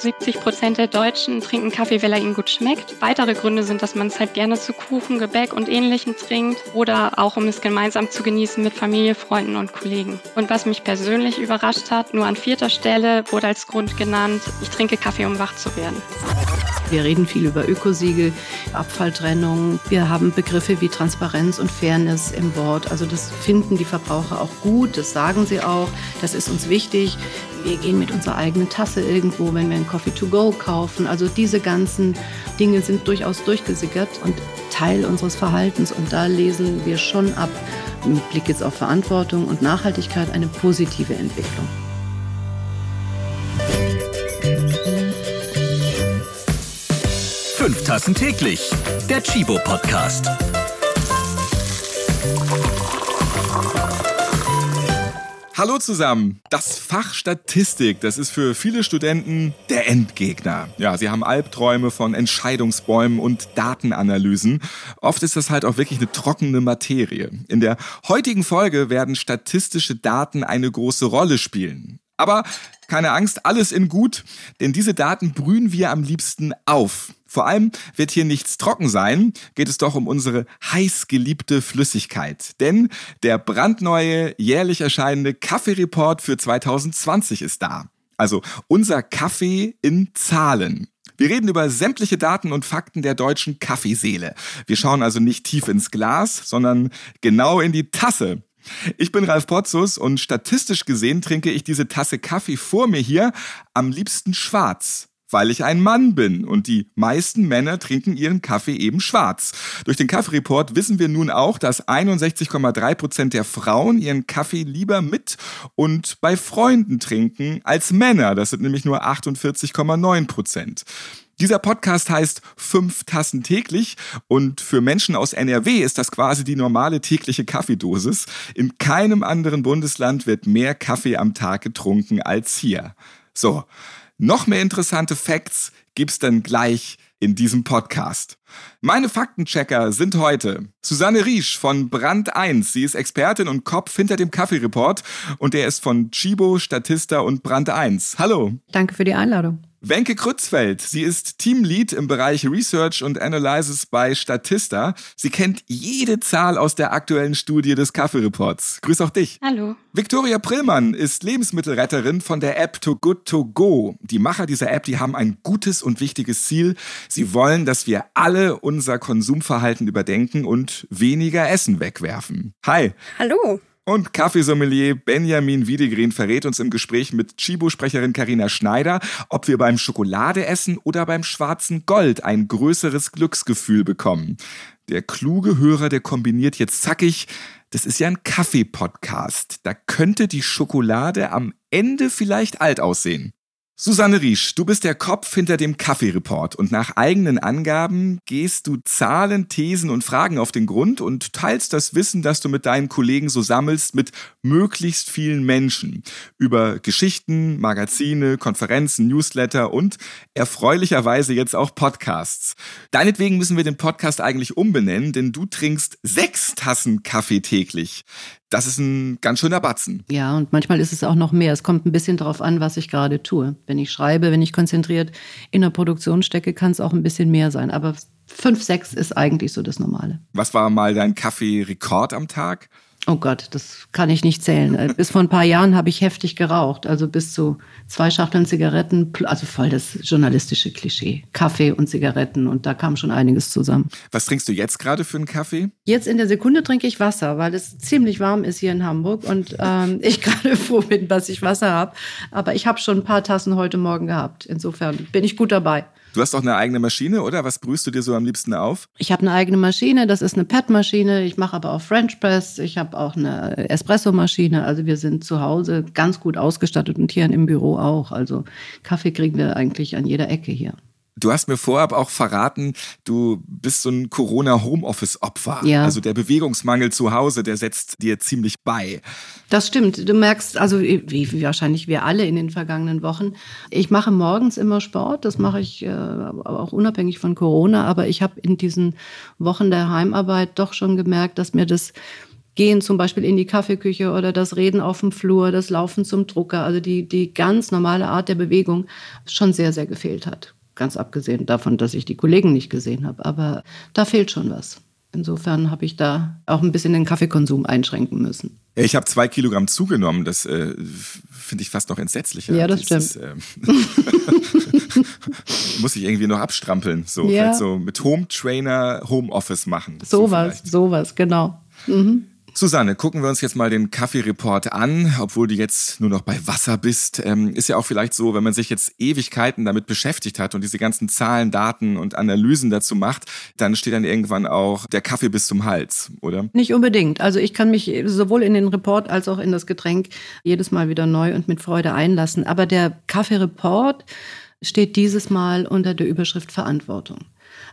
70 Prozent der Deutschen trinken Kaffee, weil er ihnen gut schmeckt. Weitere Gründe sind, dass man es halt gerne zu Kuchen, Gebäck und Ähnlichem trinkt oder auch um es gemeinsam zu genießen mit Familie, Freunden und Kollegen. Und was mich persönlich überrascht hat, nur an vierter Stelle wurde als Grund genannt, ich trinke Kaffee, um wach zu werden. Wir reden viel über Ökosiegel, Abfalltrennung. Wir haben Begriffe wie Transparenz und Fairness im Wort. Also das finden die Verbraucher auch gut, das sagen sie auch. Das ist uns wichtig. Wir gehen mit unserer eigenen Tasse irgendwo, wenn wir einen Coffee to go kaufen. Also diese ganzen Dinge sind durchaus durchgesickert und Teil unseres Verhaltens. Und da lesen wir schon ab, mit Blick jetzt auf Verantwortung und Nachhaltigkeit, eine positive Entwicklung. Fünf Tassen täglich. Der Chibo Podcast. Hallo zusammen. Das Fach Statistik, das ist für viele Studenten der Endgegner. Ja, sie haben Albträume von Entscheidungsbäumen und Datenanalysen. Oft ist das halt auch wirklich eine trockene Materie. In der heutigen Folge werden statistische Daten eine große Rolle spielen. Aber keine Angst, alles in gut, denn diese Daten brühen wir am liebsten auf. Vor allem wird hier nichts trocken sein, geht es doch um unsere heiß geliebte Flüssigkeit. Denn der brandneue, jährlich erscheinende Kaffeereport für 2020 ist da. Also unser Kaffee in Zahlen. Wir reden über sämtliche Daten und Fakten der deutschen Kaffeeseele. Wir schauen also nicht tief ins Glas, sondern genau in die Tasse. Ich bin Ralf Potzus und statistisch gesehen trinke ich diese Tasse Kaffee vor mir hier am liebsten schwarz weil ich ein Mann bin und die meisten Männer trinken ihren Kaffee eben schwarz. Durch den Kaffeereport wissen wir nun auch, dass 61,3 Prozent der Frauen ihren Kaffee lieber mit und bei Freunden trinken als Männer. Das sind nämlich nur 48,9 Prozent. Dieser Podcast heißt Fünf Tassen täglich und für Menschen aus NRW ist das quasi die normale tägliche Kaffeedosis. In keinem anderen Bundesland wird mehr Kaffee am Tag getrunken als hier. So, noch mehr interessante Facts gibt's dann gleich in diesem Podcast. Meine Faktenchecker sind heute Susanne Riesch von Brand 1. Sie ist Expertin und Kopf hinter dem Kaffeereport und der ist von Chibo, Statista und Brand 1. Hallo. Danke für die Einladung. Wenke Krützfeld, sie ist Teamlead im Bereich Research und Analysis bei Statista. Sie kennt jede Zahl aus der aktuellen Studie des Kaffeereports. Grüß auch dich. Hallo. Viktoria Prillmann ist Lebensmittelretterin von der App Too Good To Go. Die Macher dieser App, die haben ein gutes und wichtiges Ziel. Sie wollen, dass wir alle unser Konsumverhalten überdenken und weniger Essen wegwerfen. Hi. Hallo. Und Kaffeesommelier Benjamin Wiedegren verrät uns im Gespräch mit Chibo-Sprecherin Karina Schneider, ob wir beim Schokoladeessen oder beim schwarzen Gold ein größeres Glücksgefühl bekommen. Der kluge Hörer, der kombiniert jetzt zackig, das ist ja ein Kaffee-Podcast. Da könnte die Schokolade am Ende vielleicht alt aussehen. Susanne Riesch, du bist der Kopf hinter dem Kaffeereport. Und nach eigenen Angaben gehst du Zahlen, Thesen und Fragen auf den Grund und teilst das Wissen, das du mit deinen Kollegen so sammelst, mit möglichst vielen Menschen. Über Geschichten, Magazine, Konferenzen, Newsletter und erfreulicherweise jetzt auch Podcasts. Deinetwegen müssen wir den Podcast eigentlich umbenennen, denn du trinkst sechs Tassen Kaffee täglich das ist ein ganz schöner Batzen. Ja, und manchmal ist es auch noch mehr. Es kommt ein bisschen darauf an, was ich gerade tue. Wenn ich schreibe, wenn ich konzentriert in der Produktion stecke, kann es auch ein bisschen mehr sein. Aber fünf, sechs ist eigentlich so das Normale. Was war mal dein Kaffee-Rekord am Tag? Oh Gott, das kann ich nicht zählen. Äh, bis vor ein paar Jahren habe ich heftig geraucht, also bis zu zwei Schachteln Zigaretten, also voll das journalistische Klischee. Kaffee und Zigaretten und da kam schon einiges zusammen. Was trinkst du jetzt gerade für einen Kaffee? Jetzt in der Sekunde trinke ich Wasser, weil es ziemlich warm ist hier in Hamburg und ähm, ich gerade froh bin, dass ich Wasser habe. Aber ich habe schon ein paar Tassen heute Morgen gehabt. Insofern bin ich gut dabei. Du hast auch eine eigene Maschine, oder? Was brühst du dir so am liebsten auf? Ich habe eine eigene Maschine, das ist eine PET-Maschine. Ich mache aber auch French Press. Ich habe auch eine Espresso-Maschine. Also wir sind zu Hause ganz gut ausgestattet und hier im Büro auch. Also Kaffee kriegen wir eigentlich an jeder Ecke hier. Du hast mir vorab auch verraten, du bist so ein Corona-Homeoffice-Opfer. Ja. Also der Bewegungsmangel zu Hause, der setzt dir ziemlich bei. Das stimmt. Du merkst, also wie wahrscheinlich wir alle in den vergangenen Wochen, ich mache morgens immer Sport. Das mache ich äh, auch unabhängig von Corona. Aber ich habe in diesen Wochen der Heimarbeit doch schon gemerkt, dass mir das Gehen zum Beispiel in die Kaffeeküche oder das Reden auf dem Flur, das Laufen zum Drucker, also die, die ganz normale Art der Bewegung schon sehr, sehr gefehlt hat. Ganz abgesehen davon, dass ich die Kollegen nicht gesehen habe. Aber da fehlt schon was. Insofern habe ich da auch ein bisschen den Kaffeekonsum einschränken müssen. Ich habe zwei Kilogramm zugenommen. Das äh, finde ich fast noch entsetzlicher. Ja, das Dieses, stimmt. Äh, muss ich irgendwie noch abstrampeln. So, ja. so mit Home Trainer Homeoffice machen. Sowas, so sowas, genau. Mhm. Susanne, gucken wir uns jetzt mal den Kaffeereport an, obwohl du jetzt nur noch bei Wasser bist. Ähm, ist ja auch vielleicht so, wenn man sich jetzt Ewigkeiten damit beschäftigt hat und diese ganzen Zahlen, Daten und Analysen dazu macht, dann steht dann irgendwann auch der Kaffee bis zum Hals, oder? Nicht unbedingt. Also ich kann mich sowohl in den Report als auch in das Getränk jedes Mal wieder neu und mit Freude einlassen. Aber der Kaffeereport steht dieses Mal unter der Überschrift Verantwortung.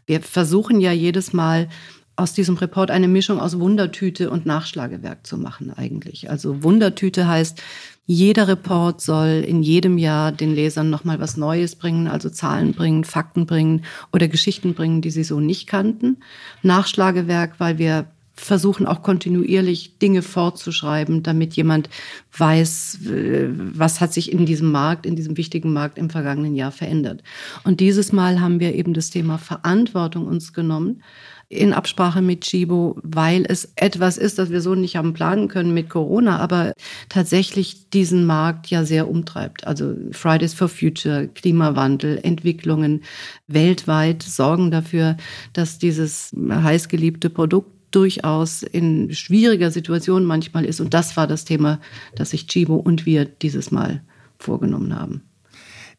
Wir versuchen ja jedes Mal aus diesem Report eine Mischung aus Wundertüte und Nachschlagewerk zu machen eigentlich. Also Wundertüte heißt, jeder Report soll in jedem Jahr den Lesern nochmal was Neues bringen, also Zahlen bringen, Fakten bringen oder Geschichten bringen, die sie so nicht kannten. Nachschlagewerk, weil wir versuchen auch kontinuierlich Dinge fortzuschreiben, damit jemand weiß, äh, was hat sich in diesem Markt, in diesem wichtigen Markt im vergangenen Jahr verändert. Und dieses Mal haben wir eben das Thema Verantwortung uns genommen in Absprache mit Chibo, weil es etwas ist, das wir so nicht haben planen können mit Corona, aber tatsächlich diesen Markt ja sehr umtreibt. Also Fridays for Future, Klimawandel, Entwicklungen weltweit sorgen dafür, dass dieses heißgeliebte Produkt durchaus in schwieriger Situation manchmal ist. Und das war das Thema, das sich Chibo und wir dieses Mal vorgenommen haben.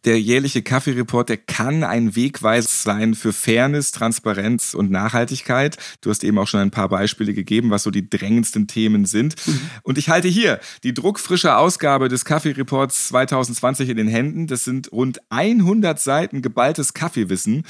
Der jährliche Kaffeereport, der kann ein Wegweiser sein für Fairness, Transparenz und Nachhaltigkeit. Du hast eben auch schon ein paar Beispiele gegeben, was so die drängendsten Themen sind. Mhm. Und ich halte hier die druckfrische Ausgabe des Kaffeereports 2020 in den Händen. Das sind rund 100 Seiten geballtes Kaffeewissen.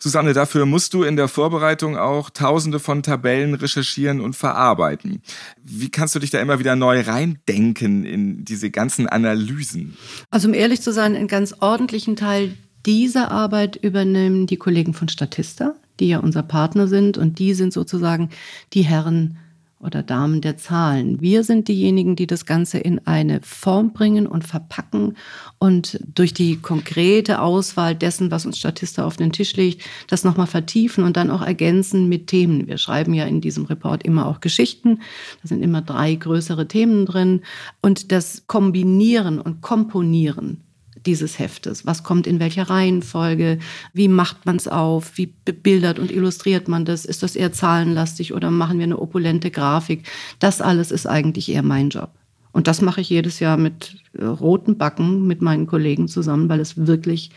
Susanne, dafür musst du in der Vorbereitung auch tausende von Tabellen recherchieren und verarbeiten. Wie kannst du dich da immer wieder neu reindenken in diese ganzen Analysen? Also um ehrlich zu sein, einen ganz ordentlichen Teil dieser Arbeit übernehmen die Kollegen von Statista, die ja unser Partner sind und die sind sozusagen die Herren oder Damen der Zahlen. Wir sind diejenigen, die das Ganze in eine Form bringen und verpacken und durch die konkrete Auswahl dessen, was uns Statista auf den Tisch legt, das nochmal vertiefen und dann auch ergänzen mit Themen. Wir schreiben ja in diesem Report immer auch Geschichten. Da sind immer drei größere Themen drin. Und das Kombinieren und Komponieren dieses Heftes. Was kommt in welcher Reihenfolge? Wie macht man es auf? Wie bebildert und illustriert man das? Ist das eher zahlenlastig oder machen wir eine opulente Grafik? Das alles ist eigentlich eher mein Job. Und das mache ich jedes Jahr mit äh, roten Backen mit meinen Kollegen zusammen, weil es wirklich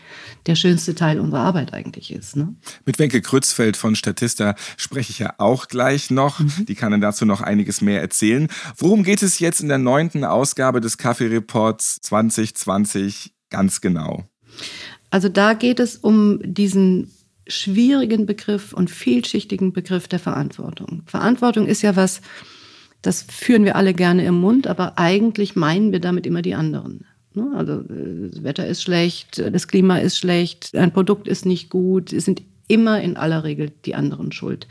der schönste Teil unserer Arbeit eigentlich ist. Ne? Mit Wenke Krützfeld von Statista spreche ich ja auch gleich noch. Mhm. Die kann dann dazu noch einiges mehr erzählen. Worum geht es jetzt in der neunten Ausgabe des Kaffee Reports 2020 ganz genau? Also da geht es um diesen schwierigen Begriff und vielschichtigen Begriff der Verantwortung. Verantwortung ist ja was, das führen wir alle gerne im Mund, aber eigentlich meinen wir damit immer die anderen. Ne? Also das Wetter ist schlecht, das Klima ist schlecht, ein Produkt ist nicht gut, es sind immer in aller Regel die anderen schuld.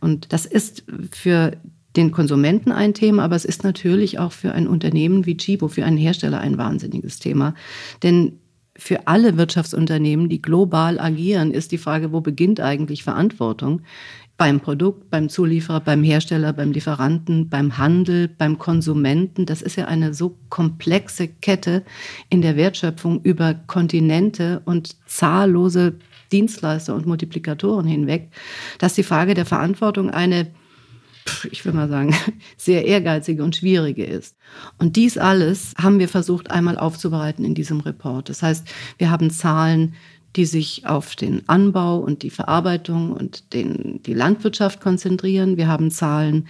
Und das ist für den Konsumenten ein Thema, aber es ist natürlich auch für ein Unternehmen wie Chibo, für einen Hersteller ein wahnsinniges Thema. Denn für alle Wirtschaftsunternehmen, die global agieren, ist die Frage, wo beginnt eigentlich Verantwortung? Beim Produkt, beim Zulieferer, beim Hersteller, beim Lieferanten, beim Handel, beim Konsumenten. Das ist ja eine so komplexe Kette in der Wertschöpfung über Kontinente und zahllose Dienstleister und Multiplikatoren hinweg, dass die Frage der Verantwortung eine ich will mal sagen, sehr ehrgeizige und schwierige ist. Und dies alles haben wir versucht einmal aufzubereiten in diesem Report. Das heißt, wir haben Zahlen, die sich auf den Anbau und die Verarbeitung und den, die Landwirtschaft konzentrieren. Wir haben Zahlen,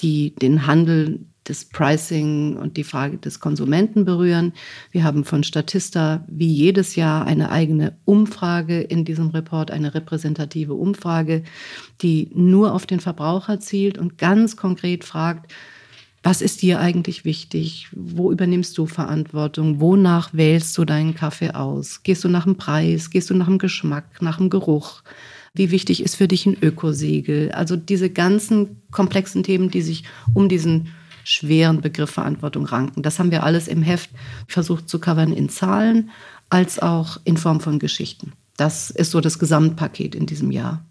die den Handel das Pricing und die Frage des Konsumenten berühren. Wir haben von Statista wie jedes Jahr eine eigene Umfrage in diesem Report, eine repräsentative Umfrage, die nur auf den Verbraucher zielt und ganz konkret fragt, was ist dir eigentlich wichtig? Wo übernimmst du Verantwortung? Wonach wählst du deinen Kaffee aus? Gehst du nach dem Preis? Gehst du nach dem Geschmack, nach dem Geruch? Wie wichtig ist für dich ein Ökosiegel? Also diese ganzen komplexen Themen, die sich um diesen schweren Begriff Verantwortung ranken. Das haben wir alles im Heft versucht zu covern in Zahlen als auch in Form von Geschichten. Das ist so das Gesamtpaket in diesem Jahr.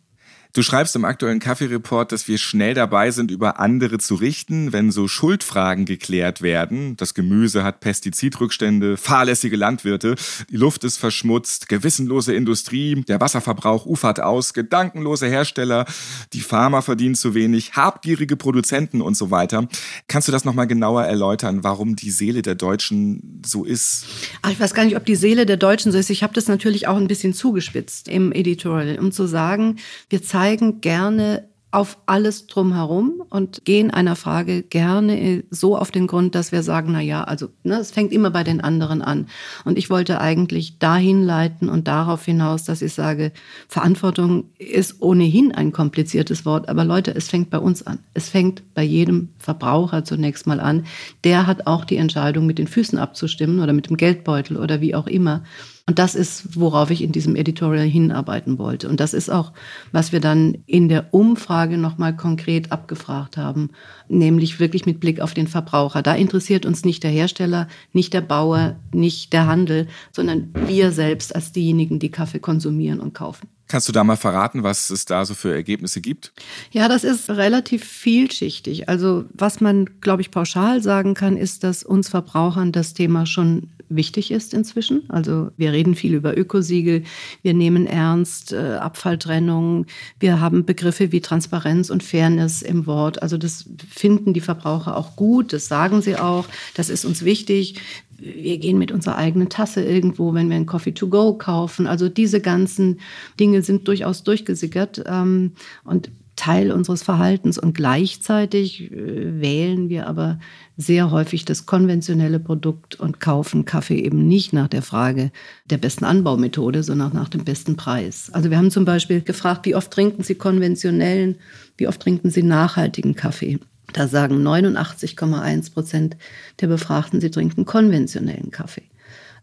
Du schreibst im aktuellen Kaffee-Report, dass wir schnell dabei sind, über andere zu richten, wenn so Schuldfragen geklärt werden. Das Gemüse hat Pestizidrückstände, fahrlässige Landwirte, die Luft ist verschmutzt, gewissenlose Industrie, der Wasserverbrauch ufert aus, gedankenlose Hersteller, die Farmer verdienen zu wenig, habgierige Produzenten und so weiter. Kannst du das nochmal genauer erläutern, warum die Seele der Deutschen so ist? Ach, ich weiß gar nicht, ob die Seele der Deutschen so ist. Ich habe das natürlich auch ein bisschen zugespitzt im Editorial, um zu sagen, wir zeigen zeigen gerne auf alles drumherum und gehen einer Frage gerne so auf den Grund, dass wir sagen, na ja, also ne, es fängt immer bei den anderen an. Und ich wollte eigentlich dahin leiten und darauf hinaus, dass ich sage, Verantwortung ist ohnehin ein kompliziertes Wort, aber Leute, es fängt bei uns an. Es fängt bei jedem Verbraucher zunächst mal an. Der hat auch die Entscheidung, mit den Füßen abzustimmen oder mit dem Geldbeutel oder wie auch immer. Und das ist, worauf ich in diesem Editorial hinarbeiten wollte. Und das ist auch, was wir dann in der Umfrage nochmal konkret abgefragt haben, nämlich wirklich mit Blick auf den Verbraucher. Da interessiert uns nicht der Hersteller, nicht der Bauer, nicht der Handel, sondern wir selbst als diejenigen, die Kaffee konsumieren und kaufen. Kannst du da mal verraten, was es da so für Ergebnisse gibt? Ja, das ist relativ vielschichtig. Also was man, glaube ich, pauschal sagen kann, ist, dass uns Verbrauchern das Thema schon wichtig ist inzwischen. Also wir reden viel über Ökosiegel, wir nehmen ernst äh, Abfalltrennung, wir haben Begriffe wie Transparenz und Fairness im Wort. Also das finden die Verbraucher auch gut, das sagen sie auch, das ist uns wichtig wir gehen mit unserer eigenen Tasse irgendwo, wenn wir einen Coffee to go kaufen. Also diese ganzen Dinge sind durchaus durchgesickert ähm, und Teil unseres Verhaltens. Und gleichzeitig äh, wählen wir aber sehr häufig das konventionelle Produkt und kaufen Kaffee eben nicht nach der Frage der besten Anbaumethode, sondern nach dem besten Preis. Also wir haben zum Beispiel gefragt, wie oft trinken Sie konventionellen, wie oft trinken Sie nachhaltigen Kaffee? Da sagen 89,1 Prozent der Befragten, sie trinken konventionellen Kaffee.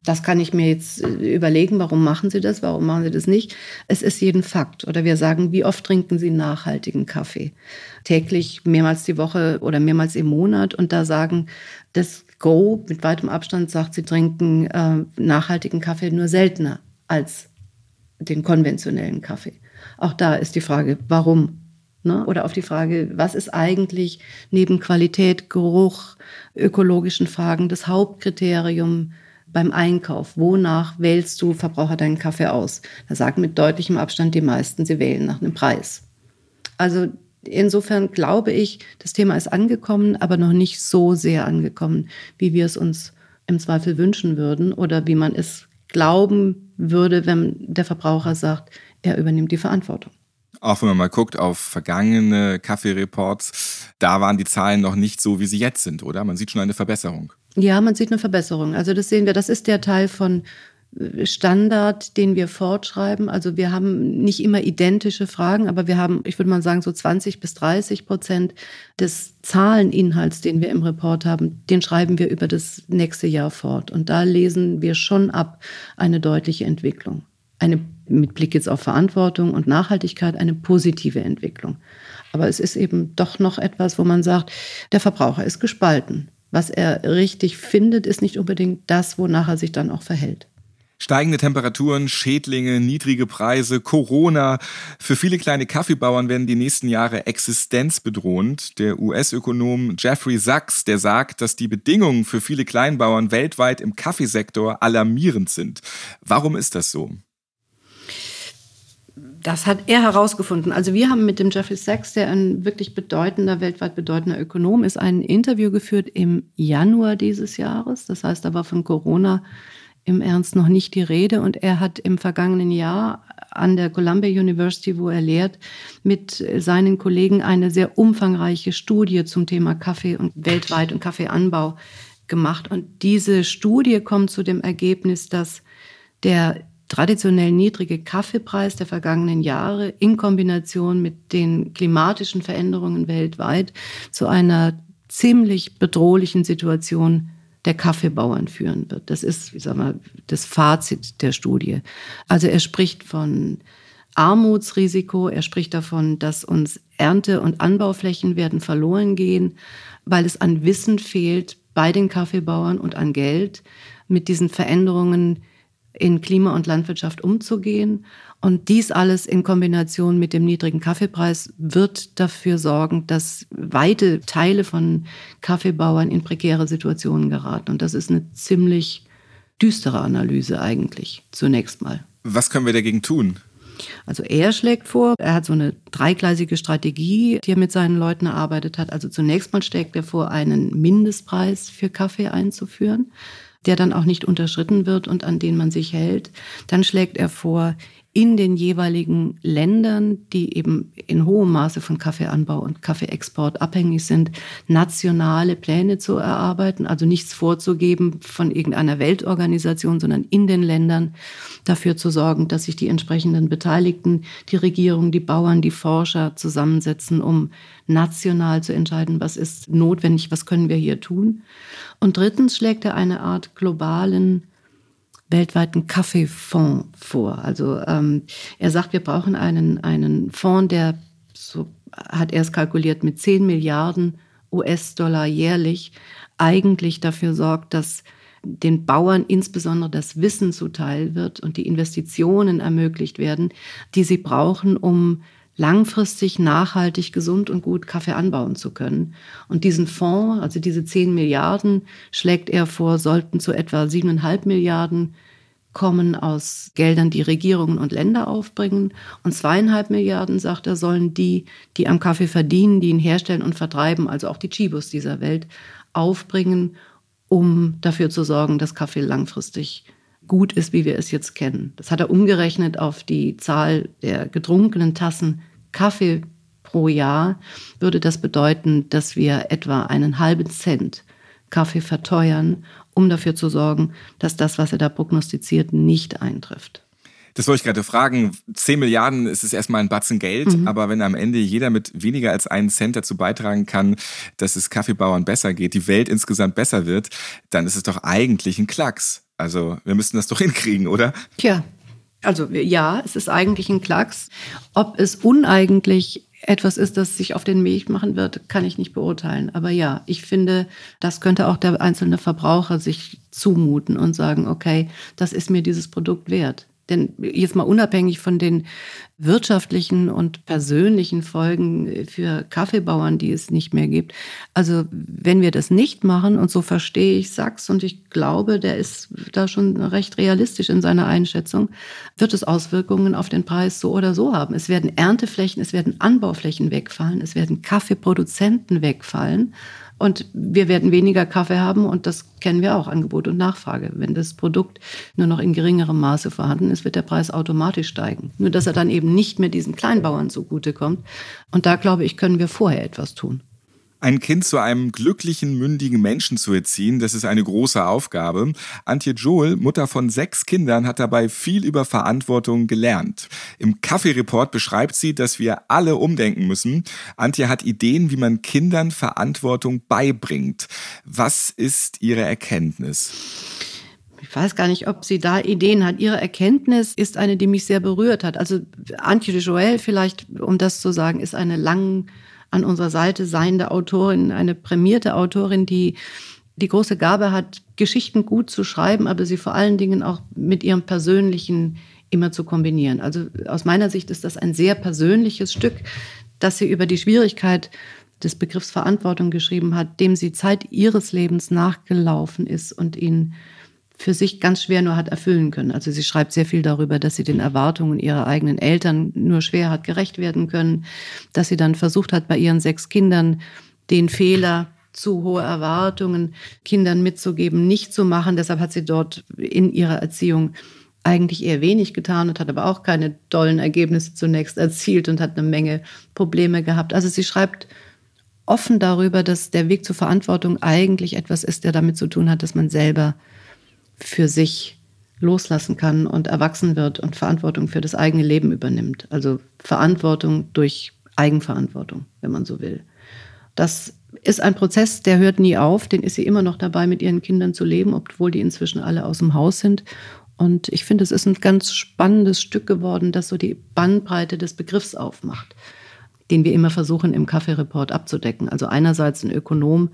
Das kann ich mir jetzt äh, überlegen, warum machen Sie das, warum machen Sie das nicht. Es ist jeden Fakt. Oder wir sagen, wie oft trinken Sie nachhaltigen Kaffee? Täglich, mehrmals die Woche oder mehrmals im Monat. Und da sagen, das Go mit weitem Abstand sagt, Sie trinken äh, nachhaltigen Kaffee nur seltener als den konventionellen Kaffee. Auch da ist die Frage, warum Ne? Oder auf die Frage, was ist eigentlich neben Qualität, Geruch, ökologischen Fragen das Hauptkriterium beim Einkauf? Wonach wählst du Verbraucher deinen Kaffee aus? Da sagen mit deutlichem Abstand die meisten, sie wählen nach einem Preis. Also insofern glaube ich, das Thema ist angekommen, aber noch nicht so sehr angekommen, wie wir es uns im Zweifel wünschen würden oder wie man es glauben würde, wenn der Verbraucher sagt, er übernimmt die Verantwortung. Auch wenn man mal guckt auf vergangene Kaffeereports, da waren die Zahlen noch nicht so, wie sie jetzt sind, oder? Man sieht schon eine Verbesserung. Ja, man sieht eine Verbesserung. Also das sehen wir, das ist der Teil von äh, Standard, den wir fortschreiben. Also wir haben nicht immer identische Fragen, aber wir haben, ich würde mal sagen, so 20 bis 30 Prozent des Zahleninhalts, den wir im Report haben, den schreiben wir über das nächste Jahr fort. Und da lesen wir schon ab eine deutliche Entwicklung. Eine mit Blick jetzt auf Verantwortung und Nachhaltigkeit eine positive Entwicklung. Aber es ist eben doch noch etwas, wo man sagt, der Verbraucher ist gespalten. Was er richtig findet, ist nicht unbedingt das, wonach er sich dann auch verhält. Steigende Temperaturen, Schädlinge, niedrige Preise, Corona. Für viele kleine Kaffeebauern werden die nächsten Jahre existenzbedrohend. Der US-Ökonom Jeffrey Sachs, der sagt, dass die Bedingungen für viele Kleinbauern weltweit im Kaffeesektor alarmierend sind. Warum ist das so? Das hat er herausgefunden. Also wir haben mit dem Jeffrey Sachs, der ein wirklich bedeutender, weltweit bedeutender Ökonom ist, ein Interview geführt im Januar dieses Jahres. Das heißt, da war von Corona im Ernst noch nicht die Rede. Und er hat im vergangenen Jahr an der Columbia University, wo er lehrt, mit seinen Kollegen eine sehr umfangreiche Studie zum Thema Kaffee und weltweit und Kaffeeanbau gemacht. Und diese Studie kommt zu dem Ergebnis, dass der traditionell niedrige Kaffeepreis der vergangenen Jahre in Kombination mit den klimatischen Veränderungen weltweit zu einer ziemlich bedrohlichen Situation der Kaffeebauern führen wird. Das ist, ich sag mal, das Fazit der Studie. Also er spricht von Armutsrisiko. Er spricht davon, dass uns Ernte- und Anbauflächen werden verloren gehen, weil es an Wissen fehlt bei den Kaffeebauern und an Geld, mit diesen Veränderungen in Klima und Landwirtschaft umzugehen. Und dies alles in Kombination mit dem niedrigen Kaffeepreis wird dafür sorgen, dass weite Teile von Kaffeebauern in prekäre Situationen geraten. Und das ist eine ziemlich düstere Analyse eigentlich, zunächst mal. Was können wir dagegen tun? Also er schlägt vor, er hat so eine dreigleisige Strategie, die er mit seinen Leuten erarbeitet hat. Also zunächst mal schlägt er vor, einen Mindestpreis für Kaffee einzuführen, der dann auch nicht unterschritten wird und an den man sich hält. Dann schlägt er vor, in den jeweiligen Ländern, die eben in hohem Maße von Kaffeeanbau und Kaffeeexport abhängig sind, nationale Pläne zu erarbeiten, also nichts vorzugeben von irgendeiner Weltorganisation, sondern in den Ländern dafür zu sorgen, dass sich die entsprechenden Beteiligten, die Regierung, die Bauern, die Forscher zusammensetzen, um national zu entscheiden, was ist notwendig, was können wir hier tun. Und drittens schlägt er eine Art globalen weltweiten Kaffeefonds vor. Also ähm, er sagt, wir brauchen einen, einen Fonds, der, so hat er es kalkuliert, mit 10 Milliarden US-Dollar jährlich eigentlich dafür sorgt, dass den Bauern insbesondere das Wissen zuteil wird und die Investitionen ermöglicht werden, die sie brauchen, um langfristig nachhaltig gesund und gut Kaffee anbauen zu können. Und diesen Fonds, also diese 10 Milliarden, schlägt er vor, sollten zu etwa 7,5 Milliarden kommen aus Geldern, die Regierungen und Länder aufbringen. Und zweieinhalb Milliarden, sagt er, sollen die, die am Kaffee verdienen, die ihn herstellen und vertreiben, also auch die Chibus dieser Welt, aufbringen, um dafür zu sorgen, dass Kaffee langfristig gut ist, wie wir es jetzt kennen. Das hat er umgerechnet auf die Zahl der getrunkenen Tassen Kaffee pro Jahr, würde das bedeuten, dass wir etwa einen halben Cent Kaffee verteuern, um dafür zu sorgen, dass das, was er da prognostiziert, nicht eintrifft. Das wollte ich gerade fragen. 10 Milliarden ist es erstmal ein Batzen Geld, mhm. aber wenn am Ende jeder mit weniger als einen Cent dazu beitragen kann, dass es Kaffeebauern besser geht, die Welt insgesamt besser wird, dann ist es doch eigentlich ein Klacks. Also wir müssten das doch hinkriegen, oder? Tja, also ja, es ist eigentlich ein Klacks. Ob es uneigentlich etwas ist, das sich auf den Weg machen wird, kann ich nicht beurteilen. Aber ja, ich finde, das könnte auch der einzelne Verbraucher sich zumuten und sagen, okay, das ist mir dieses Produkt wert. Denn jetzt mal unabhängig von den wirtschaftlichen und persönlichen Folgen für Kaffeebauern, die es nicht mehr gibt. Also wenn wir das nicht machen, und so verstehe ich Sachs, und ich glaube, der ist da schon recht realistisch in seiner Einschätzung, wird es Auswirkungen auf den Preis so oder so haben. Es werden Ernteflächen, es werden Anbauflächen wegfallen, es werden Kaffeeproduzenten wegfallen. Und wir werden weniger Kaffee haben und das kennen wir auch, Angebot und Nachfrage. Wenn das Produkt nur noch in geringerem Maße vorhanden ist, wird der Preis automatisch steigen. Nur dass er dann eben nicht mehr diesen Kleinbauern zugutekommt. Und da glaube ich, können wir vorher etwas tun. Ein Kind zu einem glücklichen, mündigen Menschen zu erziehen, das ist eine große Aufgabe. Antje Joel, Mutter von sechs Kindern, hat dabei viel über Verantwortung gelernt. Im Kaffee-Report beschreibt sie, dass wir alle umdenken müssen. Antje hat Ideen, wie man Kindern Verantwortung beibringt. Was ist ihre Erkenntnis? ich weiß gar nicht, ob sie da Ideen hat. Ihre Erkenntnis ist eine, die mich sehr berührt hat. Also Antje Joel vielleicht, um das zu sagen, ist eine lang an unserer Seite seiende Autorin, eine prämierte Autorin, die die große Gabe hat, Geschichten gut zu schreiben, aber sie vor allen Dingen auch mit ihrem persönlichen immer zu kombinieren. Also aus meiner Sicht ist das ein sehr persönliches Stück, das sie über die Schwierigkeit des Begriffs Verantwortung geschrieben hat, dem sie Zeit ihres Lebens nachgelaufen ist und ihn für sich ganz schwer nur hat erfüllen können. Also sie schreibt sehr viel darüber, dass sie den Erwartungen ihrer eigenen Eltern nur schwer hat gerecht werden können, dass sie dann versucht hat, bei ihren sechs Kindern den Fehler zu hohe Erwartungen Kindern mitzugeben, nicht zu machen. Deshalb hat sie dort in ihrer Erziehung eigentlich eher wenig getan und hat aber auch keine dollen Ergebnisse zunächst erzielt und hat eine Menge Probleme gehabt. Also sie schreibt offen darüber, dass der Weg zur Verantwortung eigentlich etwas ist, der damit zu tun hat, dass man selber für sich loslassen kann und erwachsen wird und Verantwortung für das eigene Leben übernimmt. Also Verantwortung durch Eigenverantwortung, wenn man so will. Das ist ein Prozess, der hört nie auf, den ist sie immer noch dabei, mit ihren Kindern zu leben, obwohl die inzwischen alle aus dem Haus sind. Und ich finde, es ist ein ganz spannendes Stück geworden, das so die Bandbreite des Begriffs aufmacht, den wir immer versuchen im Kaffee-Report abzudecken. Also einerseits ein Ökonom,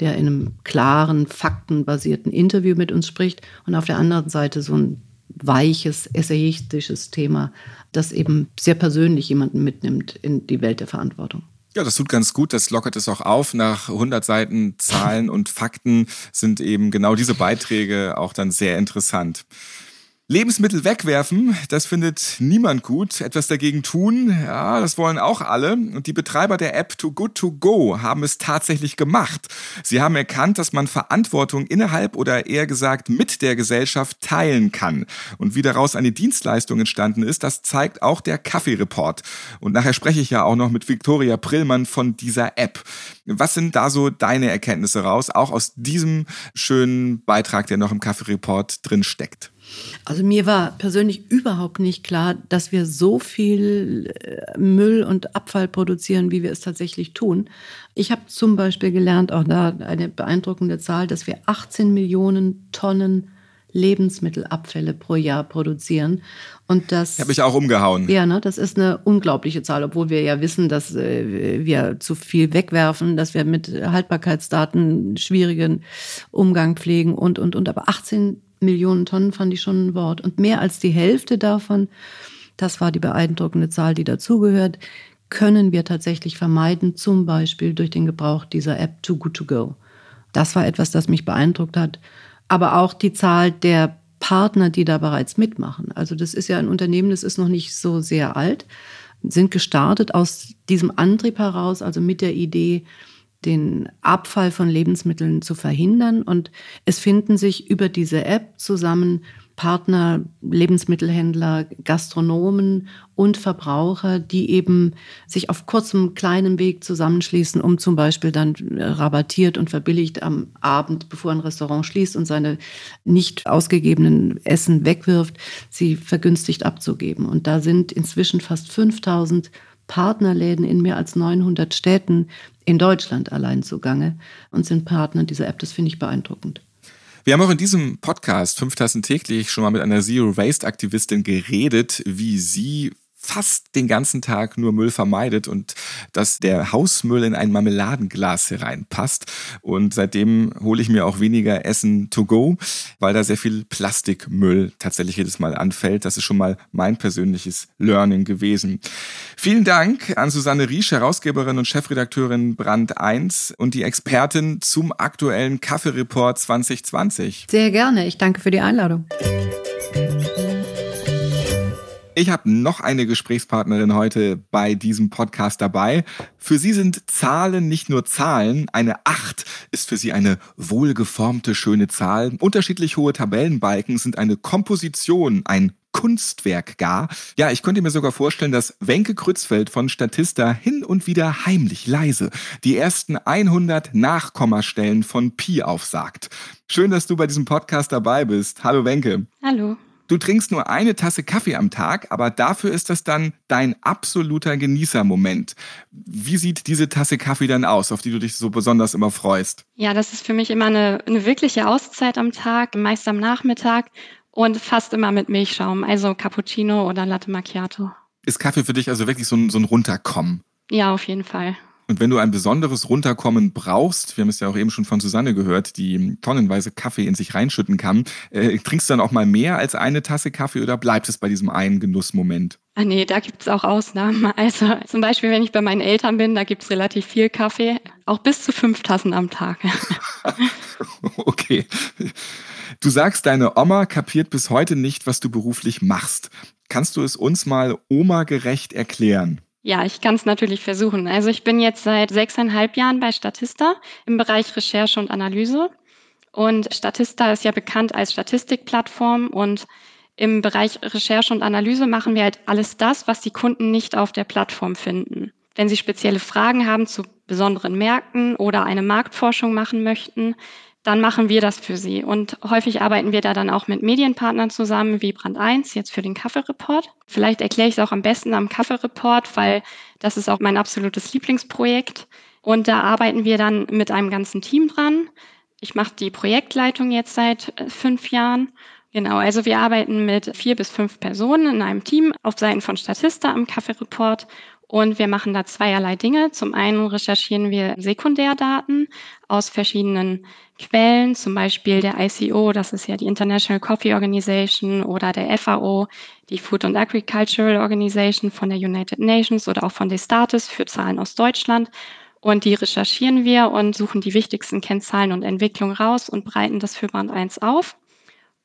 der in einem klaren, faktenbasierten Interview mit uns spricht und auf der anderen Seite so ein weiches, essayistisches Thema, das eben sehr persönlich jemanden mitnimmt in die Welt der Verantwortung. Ja, das tut ganz gut. Das lockert es auch auf. Nach 100 Seiten Zahlen und Fakten sind eben genau diese Beiträge auch dann sehr interessant. Lebensmittel wegwerfen, das findet niemand gut. Etwas dagegen tun, ja, das wollen auch alle. Und die Betreiber der App Too Good To Go haben es tatsächlich gemacht. Sie haben erkannt, dass man Verantwortung innerhalb oder eher gesagt mit der Gesellschaft teilen kann. Und wie daraus eine Dienstleistung entstanden ist, das zeigt auch der Kaffee-Report. Und nachher spreche ich ja auch noch mit Viktoria Prillmann von dieser App. Was sind da so deine Erkenntnisse raus, auch aus diesem schönen Beitrag, der noch im Kaffee-Report drin steckt? Also mir war persönlich überhaupt nicht klar, dass wir so viel äh, Müll und Abfall produzieren, wie wir es tatsächlich tun. Ich habe zum Beispiel gelernt, auch da eine beeindruckende Zahl, dass wir 18 Millionen Tonnen Lebensmittelabfälle pro Jahr produzieren. Und das habe ich auch umgehauen. Ja, ne, das ist eine unglaubliche Zahl, obwohl wir ja wissen, dass äh, wir zu viel wegwerfen, dass wir mit Haltbarkeitsdaten schwierigen Umgang pflegen und und und. Aber 18 Millionen Tonnen fand ich schon ein Wort. Und mehr als die Hälfte davon, das war die beeindruckende Zahl, die dazugehört, können wir tatsächlich vermeiden, zum Beispiel durch den Gebrauch dieser App Too Good To Go. Das war etwas, das mich beeindruckt hat. Aber auch die Zahl der Partner, die da bereits mitmachen. Also das ist ja ein Unternehmen, das ist noch nicht so sehr alt, sind gestartet aus diesem Antrieb heraus, also mit der Idee, den Abfall von Lebensmitteln zu verhindern. Und es finden sich über diese App zusammen Partner, Lebensmittelhändler, Gastronomen und Verbraucher, die eben sich auf kurzem kleinen Weg zusammenschließen, um zum Beispiel dann rabattiert und verbilligt am Abend, bevor ein Restaurant schließt und seine nicht ausgegebenen Essen wegwirft, sie vergünstigt abzugeben. Und da sind inzwischen fast 5000 Partnerläden in mehr als 900 Städten in Deutschland allein zugange und sind Partner dieser App. Das finde ich beeindruckend. Wir haben auch in diesem Podcast fünf Tassen täglich schon mal mit einer Zero Waste Aktivistin geredet, wie sie fast den ganzen Tag nur Müll vermeidet und dass der Hausmüll in ein Marmeladenglas hereinpasst. Und seitdem hole ich mir auch weniger Essen to go, weil da sehr viel Plastikmüll tatsächlich jedes Mal anfällt. Das ist schon mal mein persönliches Learning gewesen. Vielen Dank an Susanne Riesch, Herausgeberin und Chefredakteurin Brand 1 und die Expertin zum aktuellen Kaffee-Report 2020. Sehr gerne. Ich danke für die Einladung. Ich habe noch eine Gesprächspartnerin heute bei diesem Podcast dabei. Für sie sind Zahlen nicht nur Zahlen. Eine 8 ist für sie eine wohlgeformte, schöne Zahl. Unterschiedlich hohe Tabellenbalken sind eine Komposition, ein Kunstwerk gar. Ja, ich könnte mir sogar vorstellen, dass Wenke Krützfeld von Statista hin und wieder heimlich leise die ersten 100 Nachkommastellen von Pi aufsagt. Schön, dass du bei diesem Podcast dabei bist. Hallo Wenke. Hallo. Du trinkst nur eine Tasse Kaffee am Tag, aber dafür ist das dann dein absoluter Genießermoment. Wie sieht diese Tasse Kaffee dann aus, auf die du dich so besonders immer freust? Ja, das ist für mich immer eine, eine wirkliche Auszeit am Tag, meist am Nachmittag und fast immer mit Milchschaum, also Cappuccino oder Latte Macchiato. Ist Kaffee für dich also wirklich so ein, so ein Runterkommen? Ja, auf jeden Fall. Und wenn du ein besonderes Runterkommen brauchst, wir haben es ja auch eben schon von Susanne gehört, die tonnenweise Kaffee in sich reinschütten kann, äh, trinkst du dann auch mal mehr als eine Tasse Kaffee oder bleibt es bei diesem einen Genussmoment? Ah nee, da gibt es auch Ausnahmen. Also zum Beispiel, wenn ich bei meinen Eltern bin, da gibt es relativ viel Kaffee, auch bis zu fünf Tassen am Tag. okay. Du sagst, deine Oma kapiert bis heute nicht, was du beruflich machst. Kannst du es uns mal Oma-gerecht erklären? Ja, ich kann es natürlich versuchen. Also ich bin jetzt seit sechseinhalb Jahren bei Statista im Bereich Recherche und Analyse. Und Statista ist ja bekannt als Statistikplattform und im Bereich Recherche und Analyse machen wir halt alles das, was die Kunden nicht auf der Plattform finden. Wenn sie spezielle Fragen haben zu besonderen Märkten oder eine Marktforschung machen möchten, dann machen wir das für sie. Und häufig arbeiten wir da dann auch mit Medienpartnern zusammen, wie Brand 1, jetzt für den Kaffee-Report. Vielleicht erkläre ich es auch am besten am Kaffee-Report, weil das ist auch mein absolutes Lieblingsprojekt. Und da arbeiten wir dann mit einem ganzen Team dran. Ich mache die Projektleitung jetzt seit äh, fünf Jahren Genau, also wir arbeiten mit vier bis fünf Personen in einem Team auf Seiten von Statista am Kaffee-Report und wir machen da zweierlei Dinge. Zum einen recherchieren wir Sekundärdaten aus verschiedenen Quellen, zum Beispiel der ICO, das ist ja die International Coffee Organization oder der FAO, die Food and Agricultural Organization von der United Nations oder auch von Destatis für Zahlen aus Deutschland. Und die recherchieren wir und suchen die wichtigsten Kennzahlen und Entwicklungen raus und breiten das für Band 1 auf.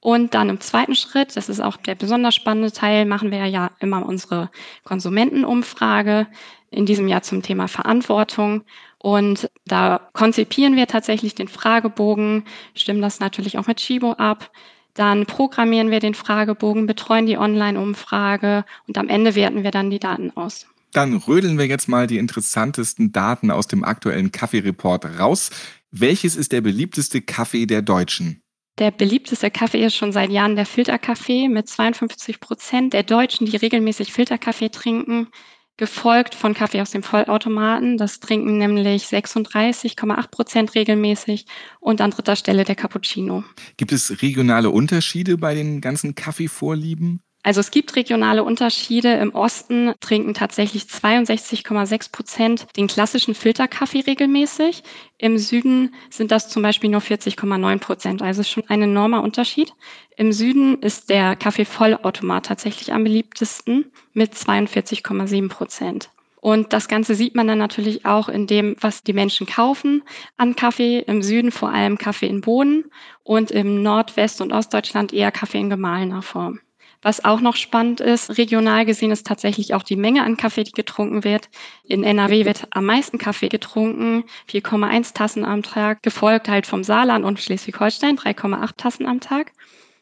Und dann im zweiten Schritt, das ist auch der besonders spannende Teil, machen wir ja immer unsere Konsumentenumfrage, in diesem Jahr zum Thema Verantwortung. Und da konzipieren wir tatsächlich den Fragebogen, stimmen das natürlich auch mit Chibo ab. Dann programmieren wir den Fragebogen, betreuen die Online-Umfrage und am Ende werten wir dann die Daten aus. Dann rödeln wir jetzt mal die interessantesten Daten aus dem aktuellen Kaffee-Report raus. Welches ist der beliebteste Kaffee der Deutschen? Der beliebteste Kaffee ist schon seit Jahren der Filterkaffee mit 52 Prozent der Deutschen, die regelmäßig Filterkaffee trinken, gefolgt von Kaffee aus dem Vollautomaten. Das trinken nämlich 36,8 Prozent regelmäßig und an dritter Stelle der Cappuccino. Gibt es regionale Unterschiede bei den ganzen Kaffeevorlieben? Also es gibt regionale Unterschiede. Im Osten trinken tatsächlich 62,6 Prozent den klassischen Filterkaffee regelmäßig. Im Süden sind das zum Beispiel nur 40,9 Prozent. Also schon ein enormer Unterschied. Im Süden ist der Kaffee-Vollautomat tatsächlich am beliebtesten mit 42,7 Prozent. Und das Ganze sieht man dann natürlich auch in dem, was die Menschen kaufen an Kaffee. Im Süden vor allem Kaffee in Bohnen und im Nordwest- und Ostdeutschland eher Kaffee in gemahlener Form. Was auch noch spannend ist, regional gesehen ist tatsächlich auch die Menge an Kaffee, die getrunken wird. In NRW wird am meisten Kaffee getrunken, 4,1 Tassen am Tag, gefolgt halt vom Saarland und Schleswig-Holstein, 3,8 Tassen am Tag.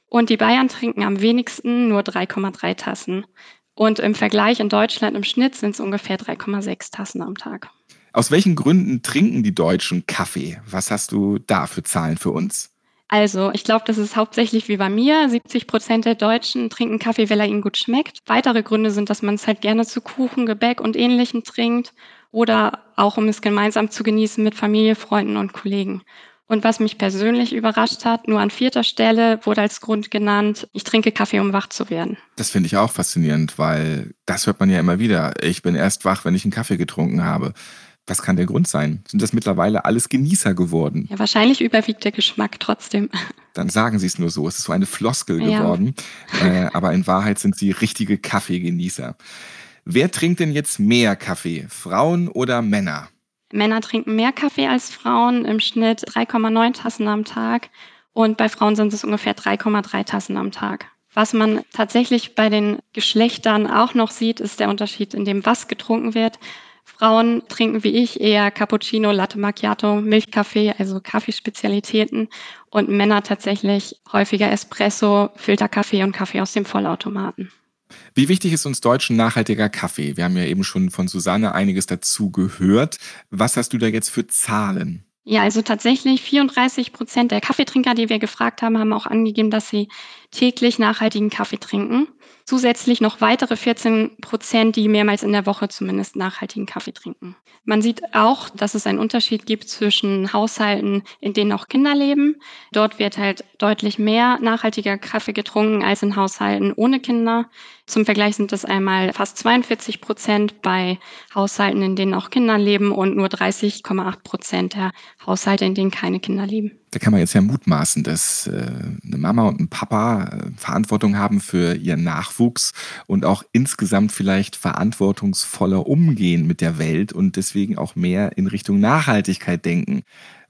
Und die Bayern trinken am wenigsten nur 3,3 Tassen. Und im Vergleich in Deutschland im Schnitt sind es ungefähr 3,6 Tassen am Tag. Aus welchen Gründen trinken die Deutschen Kaffee? Was hast du da für Zahlen für uns? Also, ich glaube, das ist hauptsächlich wie bei mir. 70 Prozent der Deutschen trinken Kaffee, weil er ihnen gut schmeckt. Weitere Gründe sind, dass man es halt gerne zu Kuchen, Gebäck und Ähnlichem trinkt oder auch um es gemeinsam zu genießen mit Familie, Freunden und Kollegen. Und was mich persönlich überrascht hat, nur an vierter Stelle wurde als Grund genannt, ich trinke Kaffee, um wach zu werden. Das finde ich auch faszinierend, weil das hört man ja immer wieder. Ich bin erst wach, wenn ich einen Kaffee getrunken habe. Was kann der Grund sein? Sind das mittlerweile alles Genießer geworden? Ja, wahrscheinlich überwiegt der Geschmack trotzdem. Dann sagen sie es nur so. Es ist so eine Floskel ja. geworden. Äh, aber in Wahrheit sind sie richtige Kaffeegenießer. Wer trinkt denn jetzt mehr Kaffee? Frauen oder Männer? Männer trinken mehr Kaffee als Frauen, im Schnitt 3,9 Tassen am Tag. Und bei Frauen sind es ungefähr 3,3 Tassen am Tag. Was man tatsächlich bei den Geschlechtern auch noch sieht, ist der Unterschied in dem, was getrunken wird. Frauen trinken wie ich eher Cappuccino, Latte Macchiato, Milchkaffee, also Kaffeespezialitäten und Männer tatsächlich häufiger Espresso, Filterkaffee und Kaffee aus dem Vollautomaten. Wie wichtig ist uns Deutschen nachhaltiger Kaffee? Wir haben ja eben schon von Susanne einiges dazu gehört. Was hast du da jetzt für Zahlen? Ja, also tatsächlich 34 Prozent der Kaffeetrinker, die wir gefragt haben, haben auch angegeben, dass sie täglich nachhaltigen Kaffee trinken. Zusätzlich noch weitere 14 Prozent, die mehrmals in der Woche zumindest nachhaltigen Kaffee trinken. Man sieht auch, dass es einen Unterschied gibt zwischen Haushalten, in denen auch Kinder leben. Dort wird halt deutlich mehr nachhaltiger Kaffee getrunken als in Haushalten ohne Kinder. Zum Vergleich sind es einmal fast 42 Prozent bei Haushalten, in denen auch Kinder leben und nur 30,8 Prozent der Haushalte, in denen keine Kinder leben. Da kann man jetzt ja mutmaßen, dass äh, eine Mama und ein Papa äh, Verantwortung haben für ihren Nachwuchs und auch insgesamt vielleicht verantwortungsvoller umgehen mit der Welt und deswegen auch mehr in Richtung Nachhaltigkeit denken.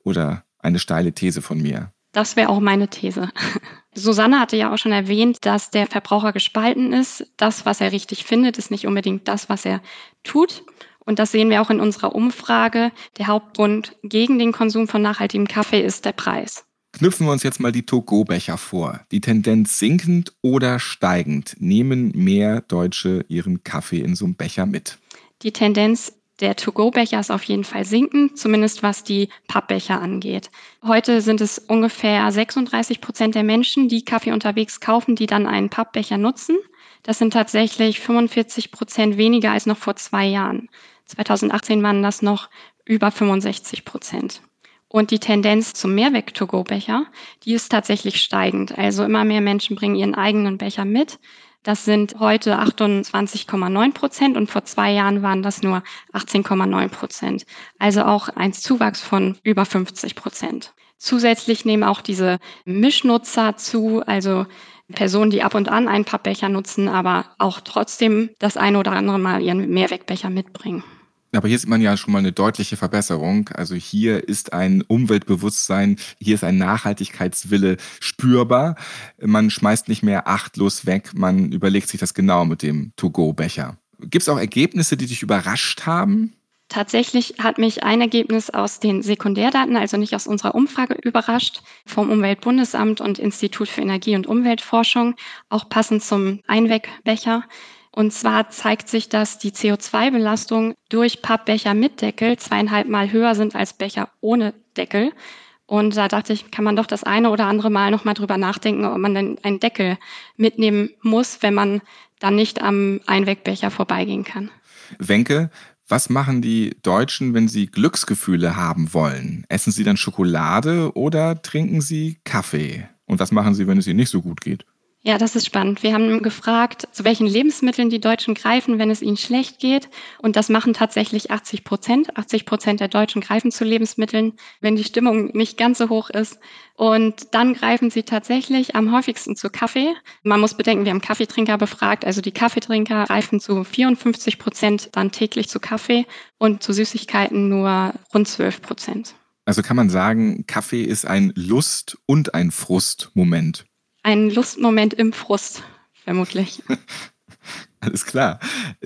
Oder eine steile These von mir. Das wäre auch meine These. Susanne hatte ja auch schon erwähnt, dass der Verbraucher gespalten ist. Das, was er richtig findet, ist nicht unbedingt das, was er tut. Und das sehen wir auch in unserer Umfrage. Der Hauptgrund gegen den Konsum von nachhaltigem Kaffee ist der Preis. Knüpfen wir uns jetzt mal die To-Go-Becher vor. Die Tendenz sinkend oder steigend? Nehmen mehr Deutsche ihren Kaffee in so einem Becher mit? Die Tendenz der To-Go-Becher ist auf jeden Fall sinkend, zumindest was die Pappbecher angeht. Heute sind es ungefähr 36 Prozent der Menschen, die Kaffee unterwegs kaufen, die dann einen Pappbecher nutzen. Das sind tatsächlich 45 Prozent weniger als noch vor zwei Jahren. 2018 waren das noch über 65 Prozent. Und die Tendenz zum Mehrweg-to-go-Becher, die ist tatsächlich steigend. Also immer mehr Menschen bringen ihren eigenen Becher mit. Das sind heute 28,9 Prozent und vor zwei Jahren waren das nur 18,9 Prozent. Also auch ein Zuwachs von über 50 Prozent. Zusätzlich nehmen auch diese Mischnutzer zu, also Personen, die ab und an einen Pappbecher nutzen, aber auch trotzdem das eine oder andere Mal ihren Mehrwegbecher mitbringen. Aber hier sieht man ja schon mal eine deutliche Verbesserung. Also hier ist ein Umweltbewusstsein, hier ist ein Nachhaltigkeitswille spürbar. Man schmeißt nicht mehr achtlos weg, man überlegt sich das genau mit dem To-Go-Becher. Gibt es auch Ergebnisse, die dich überrascht haben? Tatsächlich hat mich ein Ergebnis aus den Sekundärdaten, also nicht aus unserer Umfrage, überrascht, vom Umweltbundesamt und Institut für Energie- und Umweltforschung, auch passend zum Einwegbecher. Und zwar zeigt sich, dass die CO2-Belastung durch Pappbecher mit Deckel zweieinhalb Mal höher sind als Becher ohne Deckel. Und da dachte ich, kann man doch das eine oder andere Mal nochmal drüber nachdenken, ob man denn einen Deckel mitnehmen muss, wenn man dann nicht am Einwegbecher vorbeigehen kann. Wenke, was machen die Deutschen, wenn sie Glücksgefühle haben wollen? Essen sie dann Schokolade oder trinken sie Kaffee? Und was machen sie, wenn es ihnen nicht so gut geht? Ja, das ist spannend. Wir haben gefragt, zu welchen Lebensmitteln die Deutschen greifen, wenn es ihnen schlecht geht. Und das machen tatsächlich 80 Prozent. 80 Prozent der Deutschen greifen zu Lebensmitteln, wenn die Stimmung nicht ganz so hoch ist. Und dann greifen sie tatsächlich am häufigsten zu Kaffee. Man muss bedenken, wir haben Kaffeetrinker befragt. Also die Kaffeetrinker greifen zu 54 Prozent dann täglich zu Kaffee und zu Süßigkeiten nur rund 12 Prozent. Also kann man sagen, Kaffee ist ein Lust- und ein Frustmoment ein Lustmoment im Frust, vermutlich. Alles klar.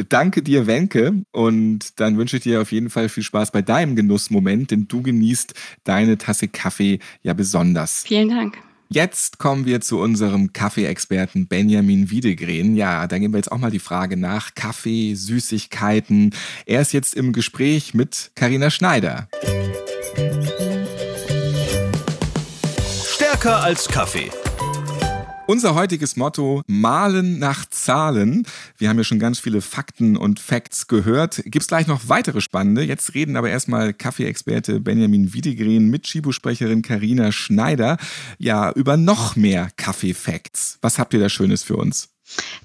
Danke dir, Wenke. Und dann wünsche ich dir auf jeden Fall viel Spaß bei deinem Genussmoment, denn du genießt deine Tasse Kaffee ja besonders. Vielen Dank. Jetzt kommen wir zu unserem Kaffeeexperten Benjamin Wiedegren. Ja, da gehen wir jetzt auch mal die Frage nach Kaffee, Süßigkeiten. Er ist jetzt im Gespräch mit Karina Schneider. Stärker als Kaffee unser heutiges Motto, malen nach Zahlen. Wir haben ja schon ganz viele Fakten und Facts gehört. Gibt's gleich noch weitere spannende. Jetzt reden aber erstmal Kaffeeexperte Benjamin Wiedegren mit Chibo-Sprecherin Karina Schneider ja über noch mehr Kaffee-Facts. Was habt ihr da Schönes für uns?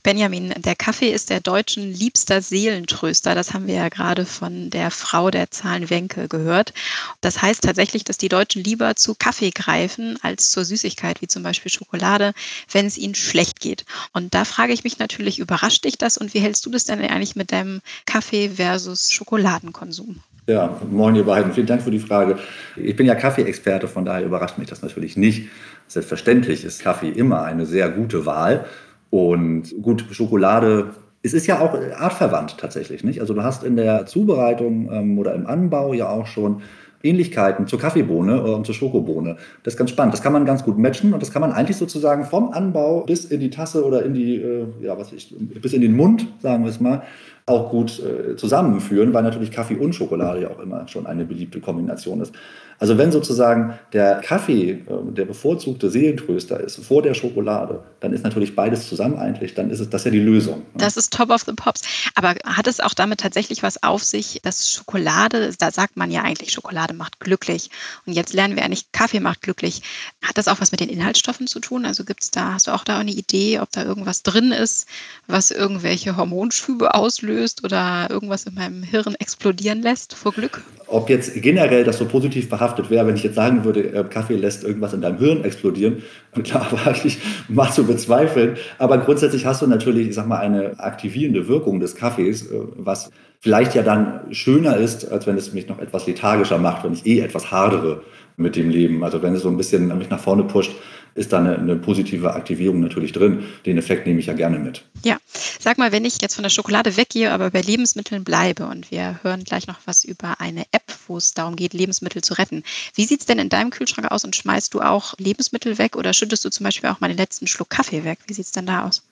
Benjamin, der Kaffee ist der Deutschen liebster Seelentröster. Das haben wir ja gerade von der Frau der Zahlenwenke gehört. Das heißt tatsächlich, dass die Deutschen lieber zu Kaffee greifen als zur Süßigkeit, wie zum Beispiel Schokolade, wenn es ihnen schlecht geht. Und da frage ich mich natürlich, überrascht dich das und wie hältst du das denn eigentlich mit deinem Kaffee versus Schokoladenkonsum? Ja, moin ihr beiden. Vielen Dank für die Frage. Ich bin ja Kaffeeexperte, von daher überrascht mich das natürlich nicht. Selbstverständlich ist Kaffee immer eine sehr gute Wahl. Und gut, Schokolade, es ist ja auch artverwandt tatsächlich, nicht? Also du hast in der Zubereitung ähm, oder im Anbau ja auch schon Ähnlichkeiten zur Kaffeebohne äh, und zur Schokobohne. Das ist ganz spannend. Das kann man ganz gut matchen und das kann man eigentlich sozusagen vom Anbau bis in die Tasse oder in die, äh, ja, was ich, bis in den Mund, sagen wir es mal, auch gut äh, zusammenführen, weil natürlich Kaffee und Schokolade ja auch immer schon eine beliebte Kombination ist. Also wenn sozusagen der Kaffee äh, der bevorzugte Seelentröster ist vor der Schokolade, dann ist natürlich beides zusammen eigentlich, dann ist es das ist ja die Lösung. Ne? Das ist Top of the Pops. Aber hat es auch damit tatsächlich was auf sich, dass Schokolade, da sagt man ja eigentlich, Schokolade macht glücklich. Und jetzt lernen wir eigentlich, Kaffee macht glücklich. Hat das auch was mit den Inhaltsstoffen zu tun? Also gibt es da, hast du auch da eine Idee, ob da irgendwas drin ist, was irgendwelche Hormonschübe auslöst oder irgendwas in meinem Hirn explodieren lässt vor Glück? Ob jetzt generell das so positiv behaftet wäre, wenn ich jetzt sagen würde, äh, Kaffee lässt irgendwas in deinem Hirn explodieren, klar, wage ich mal zu bezweifeln. Aber grundsätzlich hast du natürlich, ich sag mal, eine aktivierende Wirkung des Kaffees, äh, was vielleicht ja dann schöner ist, als wenn es mich noch etwas lethargischer macht, wenn ich eh etwas hardere mit dem Leben. Also wenn es so ein bisschen mich nach vorne pusht, ist da eine, eine, positive Aktivierung natürlich drin. Den Effekt nehme ich ja gerne mit. Ja, sag mal, wenn ich jetzt von der Schokolade weggehe, aber bei Lebensmitteln bleibe und wir hören gleich noch was über eine App, wo es darum geht, Lebensmittel zu retten. Wie sieht es denn in deinem Kühlschrank aus und schmeißt du auch Lebensmittel weg oder schüttest du zum Beispiel auch mal den letzten Schluck Kaffee weg? Wie sieht es denn da aus?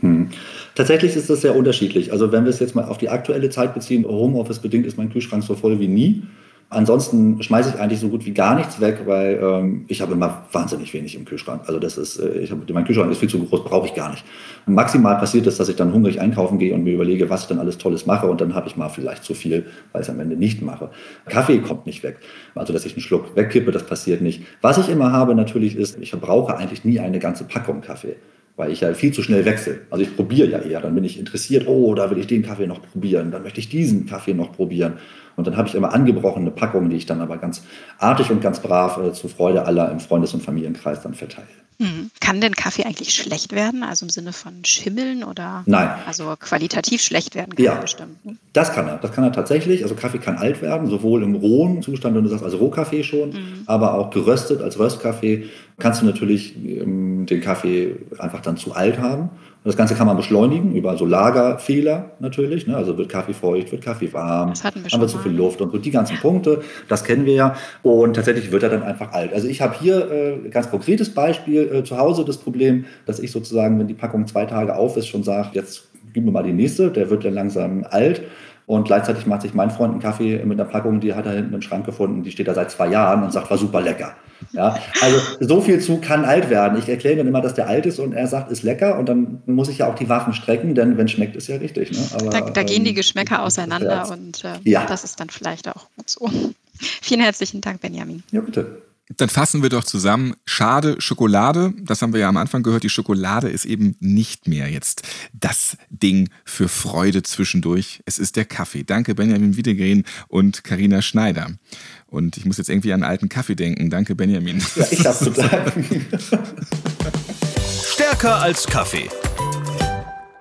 Hm. Tatsächlich ist das sehr unterschiedlich. Also wenn wir es jetzt mal auf die aktuelle Zeit beziehen, Homeoffice bedingt ist mein Kühlschrank so voll wie nie. Ansonsten schmeiße ich eigentlich so gut wie gar nichts weg, weil ähm, ich habe immer wahnsinnig wenig im Kühlschrank. Also das ist, äh, ich habe, mein Kühlschrank ist viel zu groß, brauche ich gar nicht. Maximal passiert es, dass ich dann hungrig einkaufen gehe und mir überlege, was ich dann alles Tolles mache und dann habe ich mal vielleicht zu viel, weil ich es am Ende nicht mache. Kaffee kommt nicht weg. Also dass ich einen Schluck wegkippe, das passiert nicht. Was ich immer habe natürlich ist, ich brauche eigentlich nie eine ganze Packung Kaffee weil ich ja viel zu schnell wechsle. Also ich probiere ja eher, dann bin ich interessiert, oh, da will ich den Kaffee noch probieren, dann möchte ich diesen Kaffee noch probieren. Und dann habe ich immer angebrochene Packungen, die ich dann aber ganz artig und ganz brav äh, zur Freude aller im Freundes- und Familienkreis dann verteile. Hm. Kann denn Kaffee eigentlich schlecht werden, also im Sinne von Schimmeln oder? Nein. Also qualitativ schlecht werden kann ja, er bestimmt. Ne? Das kann er. Das kann er tatsächlich. Also Kaffee kann alt werden, sowohl im rohen Zustand, wenn du sagst, also Rohkaffee schon, mhm. aber auch geröstet als Röstkaffee kannst du natürlich ähm, den Kaffee einfach dann zu alt haben. Das Ganze kann man beschleunigen über so Lagerfehler natürlich. Ne? Also wird Kaffee feucht, wird Kaffee warm, das hatten wir haben wir zu viel Luft und so die ganzen Punkte. Das kennen wir ja. Und tatsächlich wird er dann einfach alt. Also ich habe hier äh, ganz konkretes Beispiel äh, zu Hause das Problem, dass ich sozusagen, wenn die Packung zwei Tage auf ist, schon sage, jetzt gib mir mal die nächste. Der wird dann langsam alt. Und gleichzeitig macht sich mein Freund einen Kaffee mit einer Packung, die hat er hinten im Schrank gefunden, die steht da seit zwei Jahren und sagt, war super lecker. Ja, also so viel zu kann alt werden. Ich erkläre dann immer, dass der alt ist und er sagt, ist lecker und dann muss ich ja auch die Waffen strecken, denn wenn schmeckt, ist ja richtig. Ne? Aber, da, da, gehen die ähm, Geschmäcker auseinander und äh, ja. das ist dann vielleicht auch gut so. Vielen herzlichen Dank, Benjamin. Ja, bitte. Dann fassen wir doch zusammen. Schade, Schokolade. Das haben wir ja am Anfang gehört. Die Schokolade ist eben nicht mehr jetzt das Ding für Freude zwischendurch. Es ist der Kaffee. Danke Benjamin Wiedegren und Karina Schneider. Und ich muss jetzt irgendwie an einen alten Kaffee denken. Danke Benjamin. Ja, ich darf zu danken. Stärker als Kaffee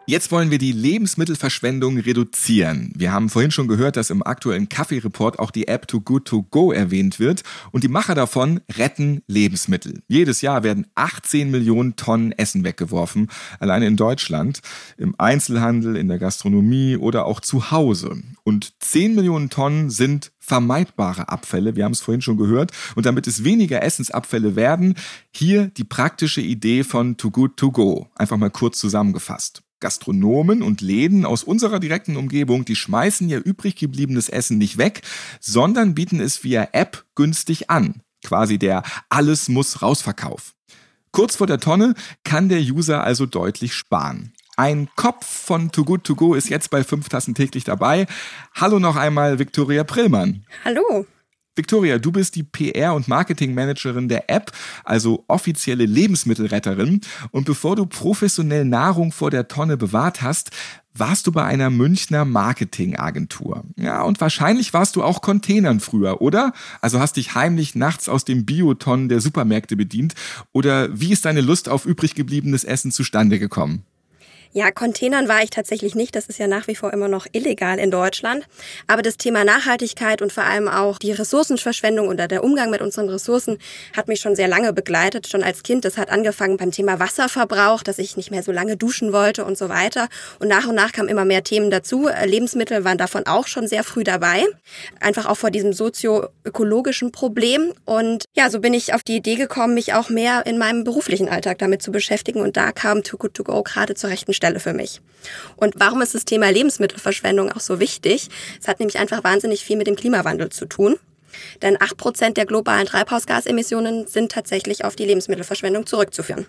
Jetzt wollen wir die Lebensmittelverschwendung reduzieren. Wir haben vorhin schon gehört, dass im aktuellen Kaffee-Report auch die App Too Good To Go erwähnt wird und die Macher davon retten Lebensmittel. Jedes Jahr werden 18 Millionen Tonnen Essen weggeworfen, alleine in Deutschland, im Einzelhandel, in der Gastronomie oder auch zu Hause. Und 10 Millionen Tonnen sind vermeidbare Abfälle. Wir haben es vorhin schon gehört. Und damit es weniger Essensabfälle werden, hier die praktische Idee von Too Good To Go. Einfach mal kurz zusammengefasst. Gastronomen und Läden aus unserer direkten Umgebung, die schmeißen ihr übrig gebliebenes Essen nicht weg, sondern bieten es via App günstig an. Quasi der Alles muss rausverkauf. Kurz vor der Tonne kann der User also deutlich sparen. Ein Kopf von Too Good To Go ist jetzt bei 5 Tassen täglich dabei. Hallo noch einmal, Viktoria Prillmann. Hallo. Victoria, du bist die PR- und Marketingmanagerin der App, also offizielle Lebensmittelretterin. Und bevor du professionell Nahrung vor der Tonne bewahrt hast, warst du bei einer Münchner Marketingagentur. Ja, und wahrscheinlich warst du auch Containern früher, oder? Also hast dich heimlich nachts aus dem Biotonnen der Supermärkte bedient. Oder wie ist deine Lust auf übrig gebliebenes Essen zustande gekommen? Ja, Containern war ich tatsächlich nicht. Das ist ja nach wie vor immer noch illegal in Deutschland. Aber das Thema Nachhaltigkeit und vor allem auch die Ressourcenverschwendung oder der Umgang mit unseren Ressourcen hat mich schon sehr lange begleitet. Schon als Kind. Das hat angefangen beim Thema Wasserverbrauch, dass ich nicht mehr so lange duschen wollte und so weiter. Und nach und nach kamen immer mehr Themen dazu. Lebensmittel waren davon auch schon sehr früh dabei. Einfach auch vor diesem sozioökologischen Problem. Und ja, so bin ich auf die Idee gekommen, mich auch mehr in meinem beruflichen Alltag damit zu beschäftigen. Und da kam Too Good To Go gerade zur rechten Stelle Stelle für mich. Und warum ist das Thema Lebensmittelverschwendung auch so wichtig? Es hat nämlich einfach wahnsinnig viel mit dem Klimawandel zu tun. Denn acht Prozent der globalen Treibhausgasemissionen sind tatsächlich auf die Lebensmittelverschwendung zurückzuführen.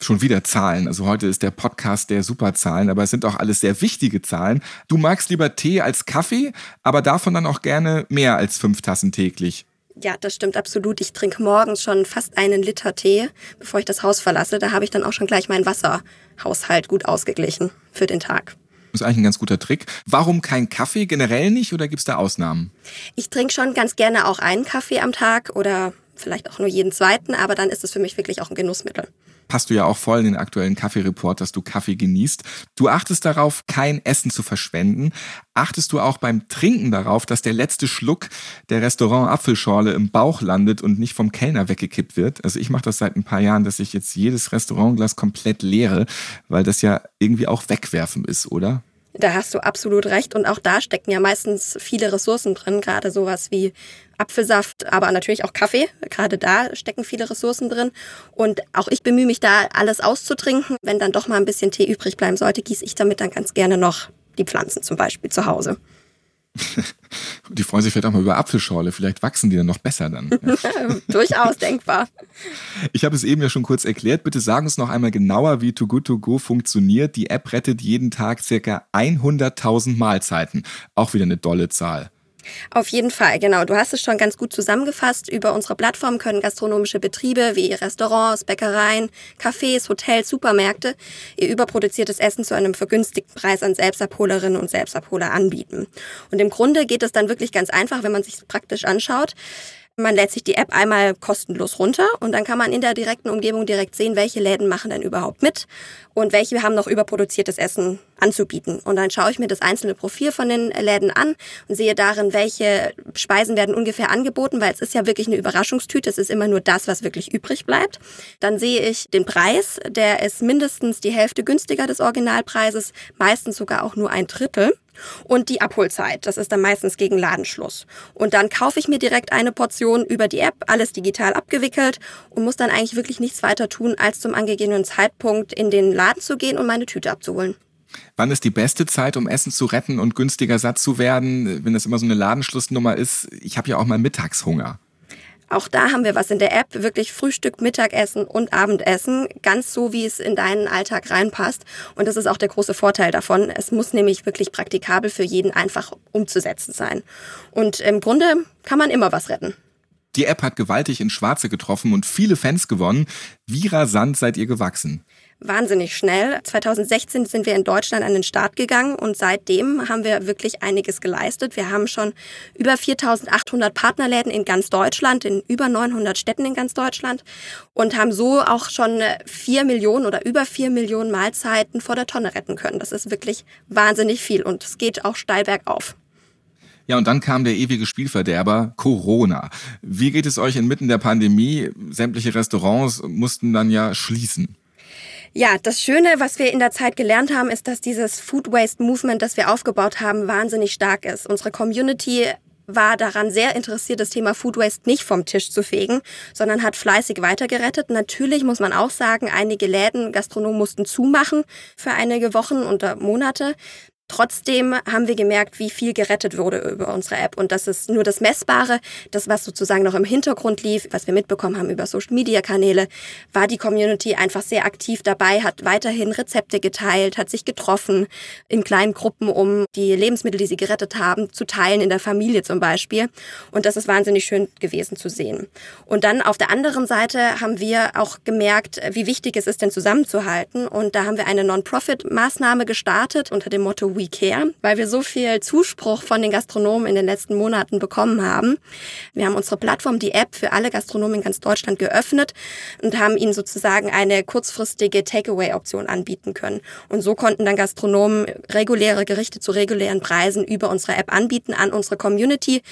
Schon wieder Zahlen. Also heute ist der Podcast der Superzahlen, aber es sind auch alles sehr wichtige Zahlen. Du magst lieber Tee als Kaffee, aber davon dann auch gerne mehr als fünf Tassen täglich. Ja, das stimmt absolut. Ich trinke morgens schon fast einen Liter Tee, bevor ich das Haus verlasse. Da habe ich dann auch schon gleich meinen Wasserhaushalt gut ausgeglichen für den Tag. Das ist eigentlich ein ganz guter Trick. Warum kein Kaffee generell nicht oder gibt es da Ausnahmen? Ich trinke schon ganz gerne auch einen Kaffee am Tag oder vielleicht auch nur jeden zweiten, aber dann ist es für mich wirklich auch ein Genussmittel passt du ja auch voll in den aktuellen Kaffee-Report, dass du Kaffee genießt. Du achtest darauf, kein Essen zu verschwenden. Achtest du auch beim Trinken darauf, dass der letzte Schluck der Restaurant-Apfelschorle im Bauch landet und nicht vom Kellner weggekippt wird? Also ich mache das seit ein paar Jahren, dass ich jetzt jedes Restaurantglas komplett leere, weil das ja irgendwie auch wegwerfen ist, oder? Da hast du absolut recht. Und auch da stecken ja meistens viele Ressourcen drin, gerade sowas wie Apfelsaft, aber natürlich auch Kaffee. Gerade da stecken viele Ressourcen drin. Und auch ich bemühe mich da, alles auszutrinken. Wenn dann doch mal ein bisschen Tee übrig bleiben sollte, gieße ich damit dann ganz gerne noch die Pflanzen zum Beispiel zu Hause. Die freuen sich vielleicht auch mal über Apfelschorle. Vielleicht wachsen die dann noch besser dann. Ja. Durchaus denkbar. Ich habe es eben ja schon kurz erklärt. Bitte sagen uns noch einmal genauer, wie Too Good To Go funktioniert. Die App rettet jeden Tag circa 100.000 Mahlzeiten. Auch wieder eine dolle Zahl. Auf jeden Fall, genau. Du hast es schon ganz gut zusammengefasst. Über unsere Plattform können gastronomische Betriebe wie Restaurants, Bäckereien, Cafés, Hotels, Supermärkte ihr überproduziertes Essen zu einem vergünstigten Preis an Selbstabholerinnen und Selbstabholer anbieten. Und im Grunde geht es dann wirklich ganz einfach, wenn man sich praktisch anschaut. Man lädt sich die App einmal kostenlos runter und dann kann man in der direkten Umgebung direkt sehen, welche Läden machen denn überhaupt mit und welche haben noch überproduziertes Essen anzubieten. Und dann schaue ich mir das einzelne Profil von den Läden an und sehe darin, welche Speisen werden ungefähr angeboten, weil es ist ja wirklich eine Überraschungstüte. Es ist immer nur das, was wirklich übrig bleibt. Dann sehe ich den Preis, der ist mindestens die Hälfte günstiger des Originalpreises, meistens sogar auch nur ein Drittel und die Abholzeit. Das ist dann meistens gegen Ladenschluss. Und dann kaufe ich mir direkt eine Portion über die App, alles digital abgewickelt und muss dann eigentlich wirklich nichts weiter tun, als zum angegebenen Zeitpunkt in den Laden zu gehen und meine Tüte abzuholen. Wann ist die beste Zeit, um Essen zu retten und günstiger satt zu werden, wenn das immer so eine Ladenschlussnummer ist? Ich habe ja auch mal Mittagshunger. Auch da haben wir was in der App, wirklich Frühstück, Mittagessen und Abendessen, ganz so, wie es in deinen Alltag reinpasst. Und das ist auch der große Vorteil davon. Es muss nämlich wirklich praktikabel für jeden einfach umzusetzen sein. Und im Grunde kann man immer was retten. Die App hat gewaltig ins Schwarze getroffen und viele Fans gewonnen. Wie rasant seid ihr gewachsen? Wahnsinnig schnell. 2016 sind wir in Deutschland an den Start gegangen und seitdem haben wir wirklich einiges geleistet. Wir haben schon über 4800 Partnerläden in ganz Deutschland, in über 900 Städten in ganz Deutschland und haben so auch schon vier Millionen oder über vier Millionen Mahlzeiten vor der Tonne retten können. Das ist wirklich wahnsinnig viel und es geht auch steil bergauf. Ja, und dann kam der ewige Spielverderber Corona. Wie geht es euch inmitten der Pandemie? Sämtliche Restaurants mussten dann ja schließen. Ja, das Schöne, was wir in der Zeit gelernt haben, ist, dass dieses Food Waste Movement, das wir aufgebaut haben, wahnsinnig stark ist. Unsere Community war daran sehr interessiert, das Thema Food Waste nicht vom Tisch zu fegen, sondern hat fleißig weitergerettet. Natürlich muss man auch sagen, einige Läden, Gastronomen mussten zumachen für einige Wochen und Monate. Trotzdem haben wir gemerkt, wie viel gerettet wurde über unsere App. Und das ist nur das Messbare, das, was sozusagen noch im Hintergrund lief, was wir mitbekommen haben über Social-Media-Kanäle, war die Community einfach sehr aktiv dabei, hat weiterhin Rezepte geteilt, hat sich getroffen in kleinen Gruppen, um die Lebensmittel, die sie gerettet haben, zu teilen, in der Familie zum Beispiel. Und das ist wahnsinnig schön gewesen zu sehen. Und dann auf der anderen Seite haben wir auch gemerkt, wie wichtig es ist, denn zusammenzuhalten. Und da haben wir eine Non-Profit-Maßnahme gestartet unter dem Motto We Care, weil wir so viel Zuspruch von den Gastronomen in den letzten Monaten bekommen haben. Wir haben unsere Plattform, die App für alle Gastronomen in ganz Deutschland geöffnet und haben ihnen sozusagen eine kurzfristige Takeaway-Option anbieten können. Und so konnten dann Gastronomen reguläre Gerichte zu regulären Preisen über unsere App anbieten an unsere Community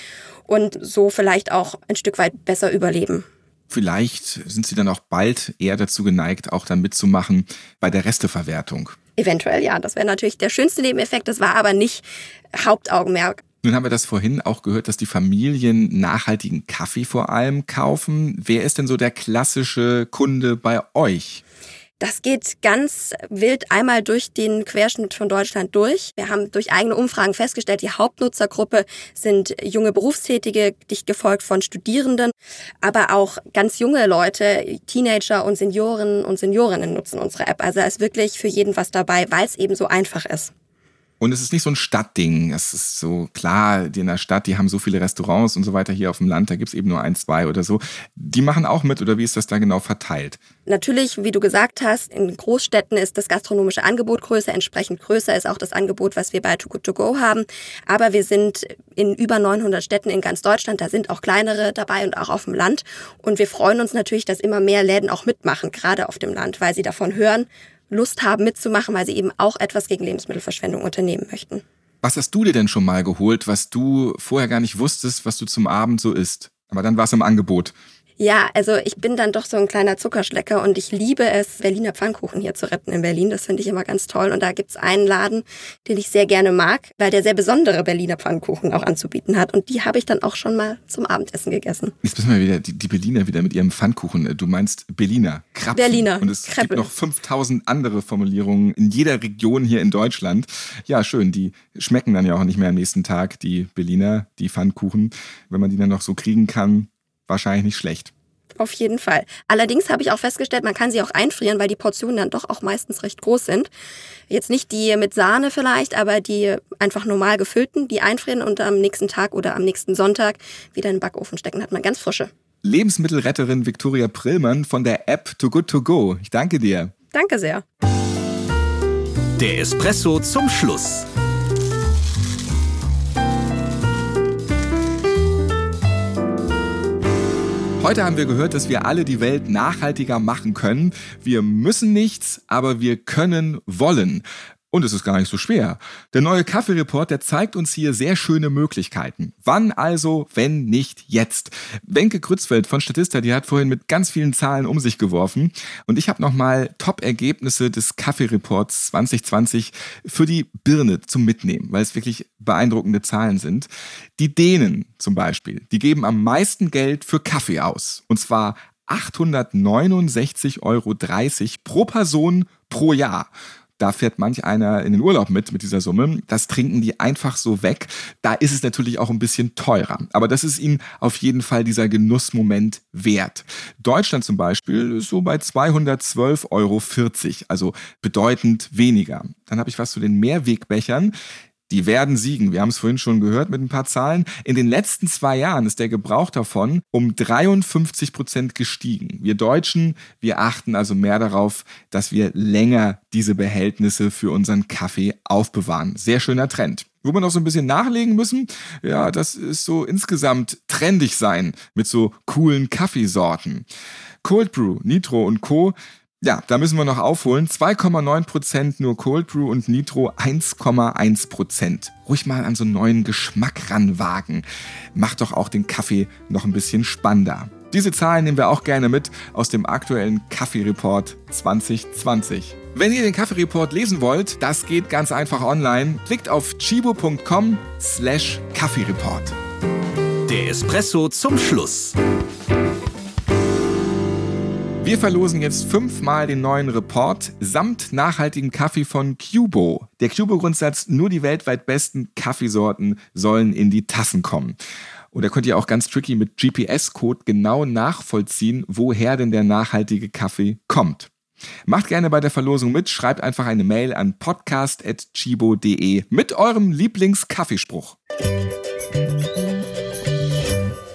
und so vielleicht auch ein Stück weit besser überleben. Vielleicht sind Sie dann auch bald eher dazu geneigt, auch dann mitzumachen bei der Resteverwertung. Eventuell ja, das wäre natürlich der schönste Nebeneffekt, das war aber nicht Hauptaugenmerk. Nun haben wir das vorhin auch gehört, dass die Familien nachhaltigen Kaffee vor allem kaufen. Wer ist denn so der klassische Kunde bei euch? Das geht ganz wild einmal durch den Querschnitt von Deutschland durch. Wir haben durch eigene Umfragen festgestellt, die Hauptnutzergruppe sind junge Berufstätige, dicht gefolgt von Studierenden, aber auch ganz junge Leute, Teenager und Senioren und Seniorinnen nutzen unsere App. Also da ist wirklich für jeden was dabei, weil es eben so einfach ist. Und es ist nicht so ein Stadtding. Es ist so klar, die in der Stadt, die haben so viele Restaurants und so weiter. Hier auf dem Land, da gibt's eben nur ein, zwei oder so. Die machen auch mit oder wie ist das da genau verteilt? Natürlich, wie du gesagt hast, in Großstädten ist das gastronomische Angebot größer. Entsprechend größer ist auch das Angebot, was wir bei Too Good To Go haben. Aber wir sind in über 900 Städten in ganz Deutschland. Da sind auch kleinere dabei und auch auf dem Land. Und wir freuen uns natürlich, dass immer mehr Läden auch mitmachen, gerade auf dem Land, weil sie davon hören, Lust haben mitzumachen, weil sie eben auch etwas gegen Lebensmittelverschwendung unternehmen möchten. Was hast du dir denn schon mal geholt, was du vorher gar nicht wusstest, was du zum Abend so isst? Aber dann war es im Angebot. Ja, also ich bin dann doch so ein kleiner Zuckerschlecker und ich liebe es, Berliner Pfannkuchen hier zu retten in Berlin. Das finde ich immer ganz toll. Und da gibt's einen Laden, den ich sehr gerne mag, weil der sehr besondere Berliner Pfannkuchen auch anzubieten hat. Und die habe ich dann auch schon mal zum Abendessen gegessen. Jetzt müssen wir wieder, die, die Berliner wieder mit ihrem Pfannkuchen. Du meinst Berliner, Krapfen. Berliner, Und es Kreppel. gibt noch 5000 andere Formulierungen in jeder Region hier in Deutschland. Ja, schön. Die schmecken dann ja auch nicht mehr am nächsten Tag, die Berliner, die Pfannkuchen. Wenn man die dann noch so kriegen kann, wahrscheinlich nicht schlecht. Auf jeden Fall. Allerdings habe ich auch festgestellt, man kann sie auch einfrieren, weil die Portionen dann doch auch meistens recht groß sind. Jetzt nicht die mit Sahne vielleicht, aber die einfach normal gefüllten, die einfrieren und am nächsten Tag oder am nächsten Sonntag wieder in den Backofen stecken. Hat man ganz frische. Lebensmittelretterin Viktoria Prillmann von der App Too Good To Go. Ich danke dir. Danke sehr. Der Espresso zum Schluss. Heute haben wir gehört, dass wir alle die Welt nachhaltiger machen können. Wir müssen nichts, aber wir können wollen. Und es ist gar nicht so schwer. Der neue Kaffee-Report, der zeigt uns hier sehr schöne Möglichkeiten. Wann also, wenn nicht jetzt? Wenke Grützfeld von Statista, die hat vorhin mit ganz vielen Zahlen um sich geworfen. Und ich habe nochmal Top-Ergebnisse des Kaffee-Reports 2020 für die Birne zum Mitnehmen, weil es wirklich beeindruckende Zahlen sind. Die Dänen zum Beispiel, die geben am meisten Geld für Kaffee aus. Und zwar 869,30 Euro pro Person pro Jahr. Da fährt manch einer in den Urlaub mit, mit dieser Summe. Das trinken die einfach so weg. Da ist es natürlich auch ein bisschen teurer. Aber das ist ihnen auf jeden Fall dieser Genussmoment wert. Deutschland zum Beispiel ist so bei 212,40 Euro. Also bedeutend weniger. Dann habe ich was zu den Mehrwegbechern. Die werden siegen. Wir haben es vorhin schon gehört mit ein paar Zahlen. In den letzten zwei Jahren ist der Gebrauch davon um 53 Prozent gestiegen. Wir Deutschen, wir achten also mehr darauf, dass wir länger diese Behältnisse für unseren Kaffee aufbewahren. Sehr schöner Trend. Wo wir noch so ein bisschen nachlegen müssen, ja, das ist so insgesamt trendig sein mit so coolen Kaffeesorten. Cold Brew, Nitro und Co. Ja, da müssen wir noch aufholen. 2,9% nur Cold Brew und Nitro 1,1%. Ruhig mal an so einen neuen Geschmack ranwagen. Macht doch auch den Kaffee noch ein bisschen spannender. Diese Zahlen nehmen wir auch gerne mit aus dem aktuellen Kaffee-Report 2020. Wenn ihr den Kaffee-Report lesen wollt, das geht ganz einfach online. Klickt auf chibo.com slash Kaffee-Report. Der Espresso zum Schluss. Wir verlosen jetzt fünfmal den neuen Report samt nachhaltigem Kaffee von Cubo. Der Cubo-Grundsatz, nur die weltweit besten Kaffeesorten sollen in die Tassen kommen. Und da könnt ihr auch ganz tricky mit GPS-Code genau nachvollziehen, woher denn der nachhaltige Kaffee kommt. Macht gerne bei der Verlosung mit, schreibt einfach eine Mail an podcast.chibo.de mit eurem Lieblings-Kaffeespruch.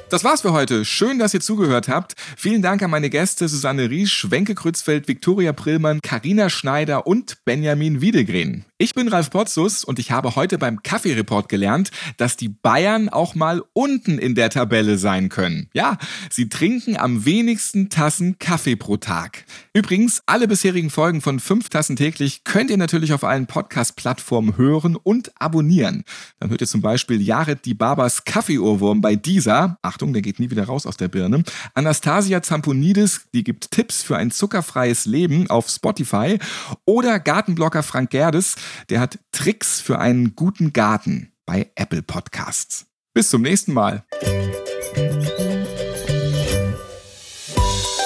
Das war's für heute. Schön, dass ihr zugehört habt. Vielen Dank an meine Gäste Susanne Riesch, Wenke Krützfeld, Viktoria Prillmann, Karina Schneider und Benjamin Wiedegren. Ich bin Ralf Potzus und ich habe heute beim Kaffee-Report gelernt, dass die Bayern auch mal unten in der Tabelle sein können. Ja, sie trinken am wenigsten Tassen Kaffee pro Tag. Übrigens, alle bisherigen Folgen von 5 Tassen täglich könnt ihr natürlich auf allen Podcast-Plattformen hören und abonnieren. Dann hört ihr zum Beispiel Jared die Babas Kaffeeohrwurm bei dieser. Achtung, der geht nie wieder raus aus der Birne. Anastasia Zamponidis, die gibt Tipps für ein zuckerfreies Leben auf Spotify. Oder Gartenblocker Frank Gerdes, der hat Tricks für einen guten Garten bei Apple Podcasts. Bis zum nächsten Mal.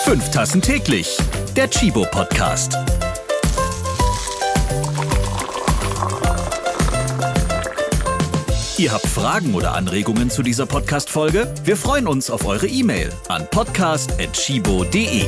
Fünf Tassen täglich. Der Chibo Podcast. Ihr habt Fragen oder Anregungen zu dieser Podcast-Folge? Wir freuen uns auf eure E-Mail an podcast.chibo.de.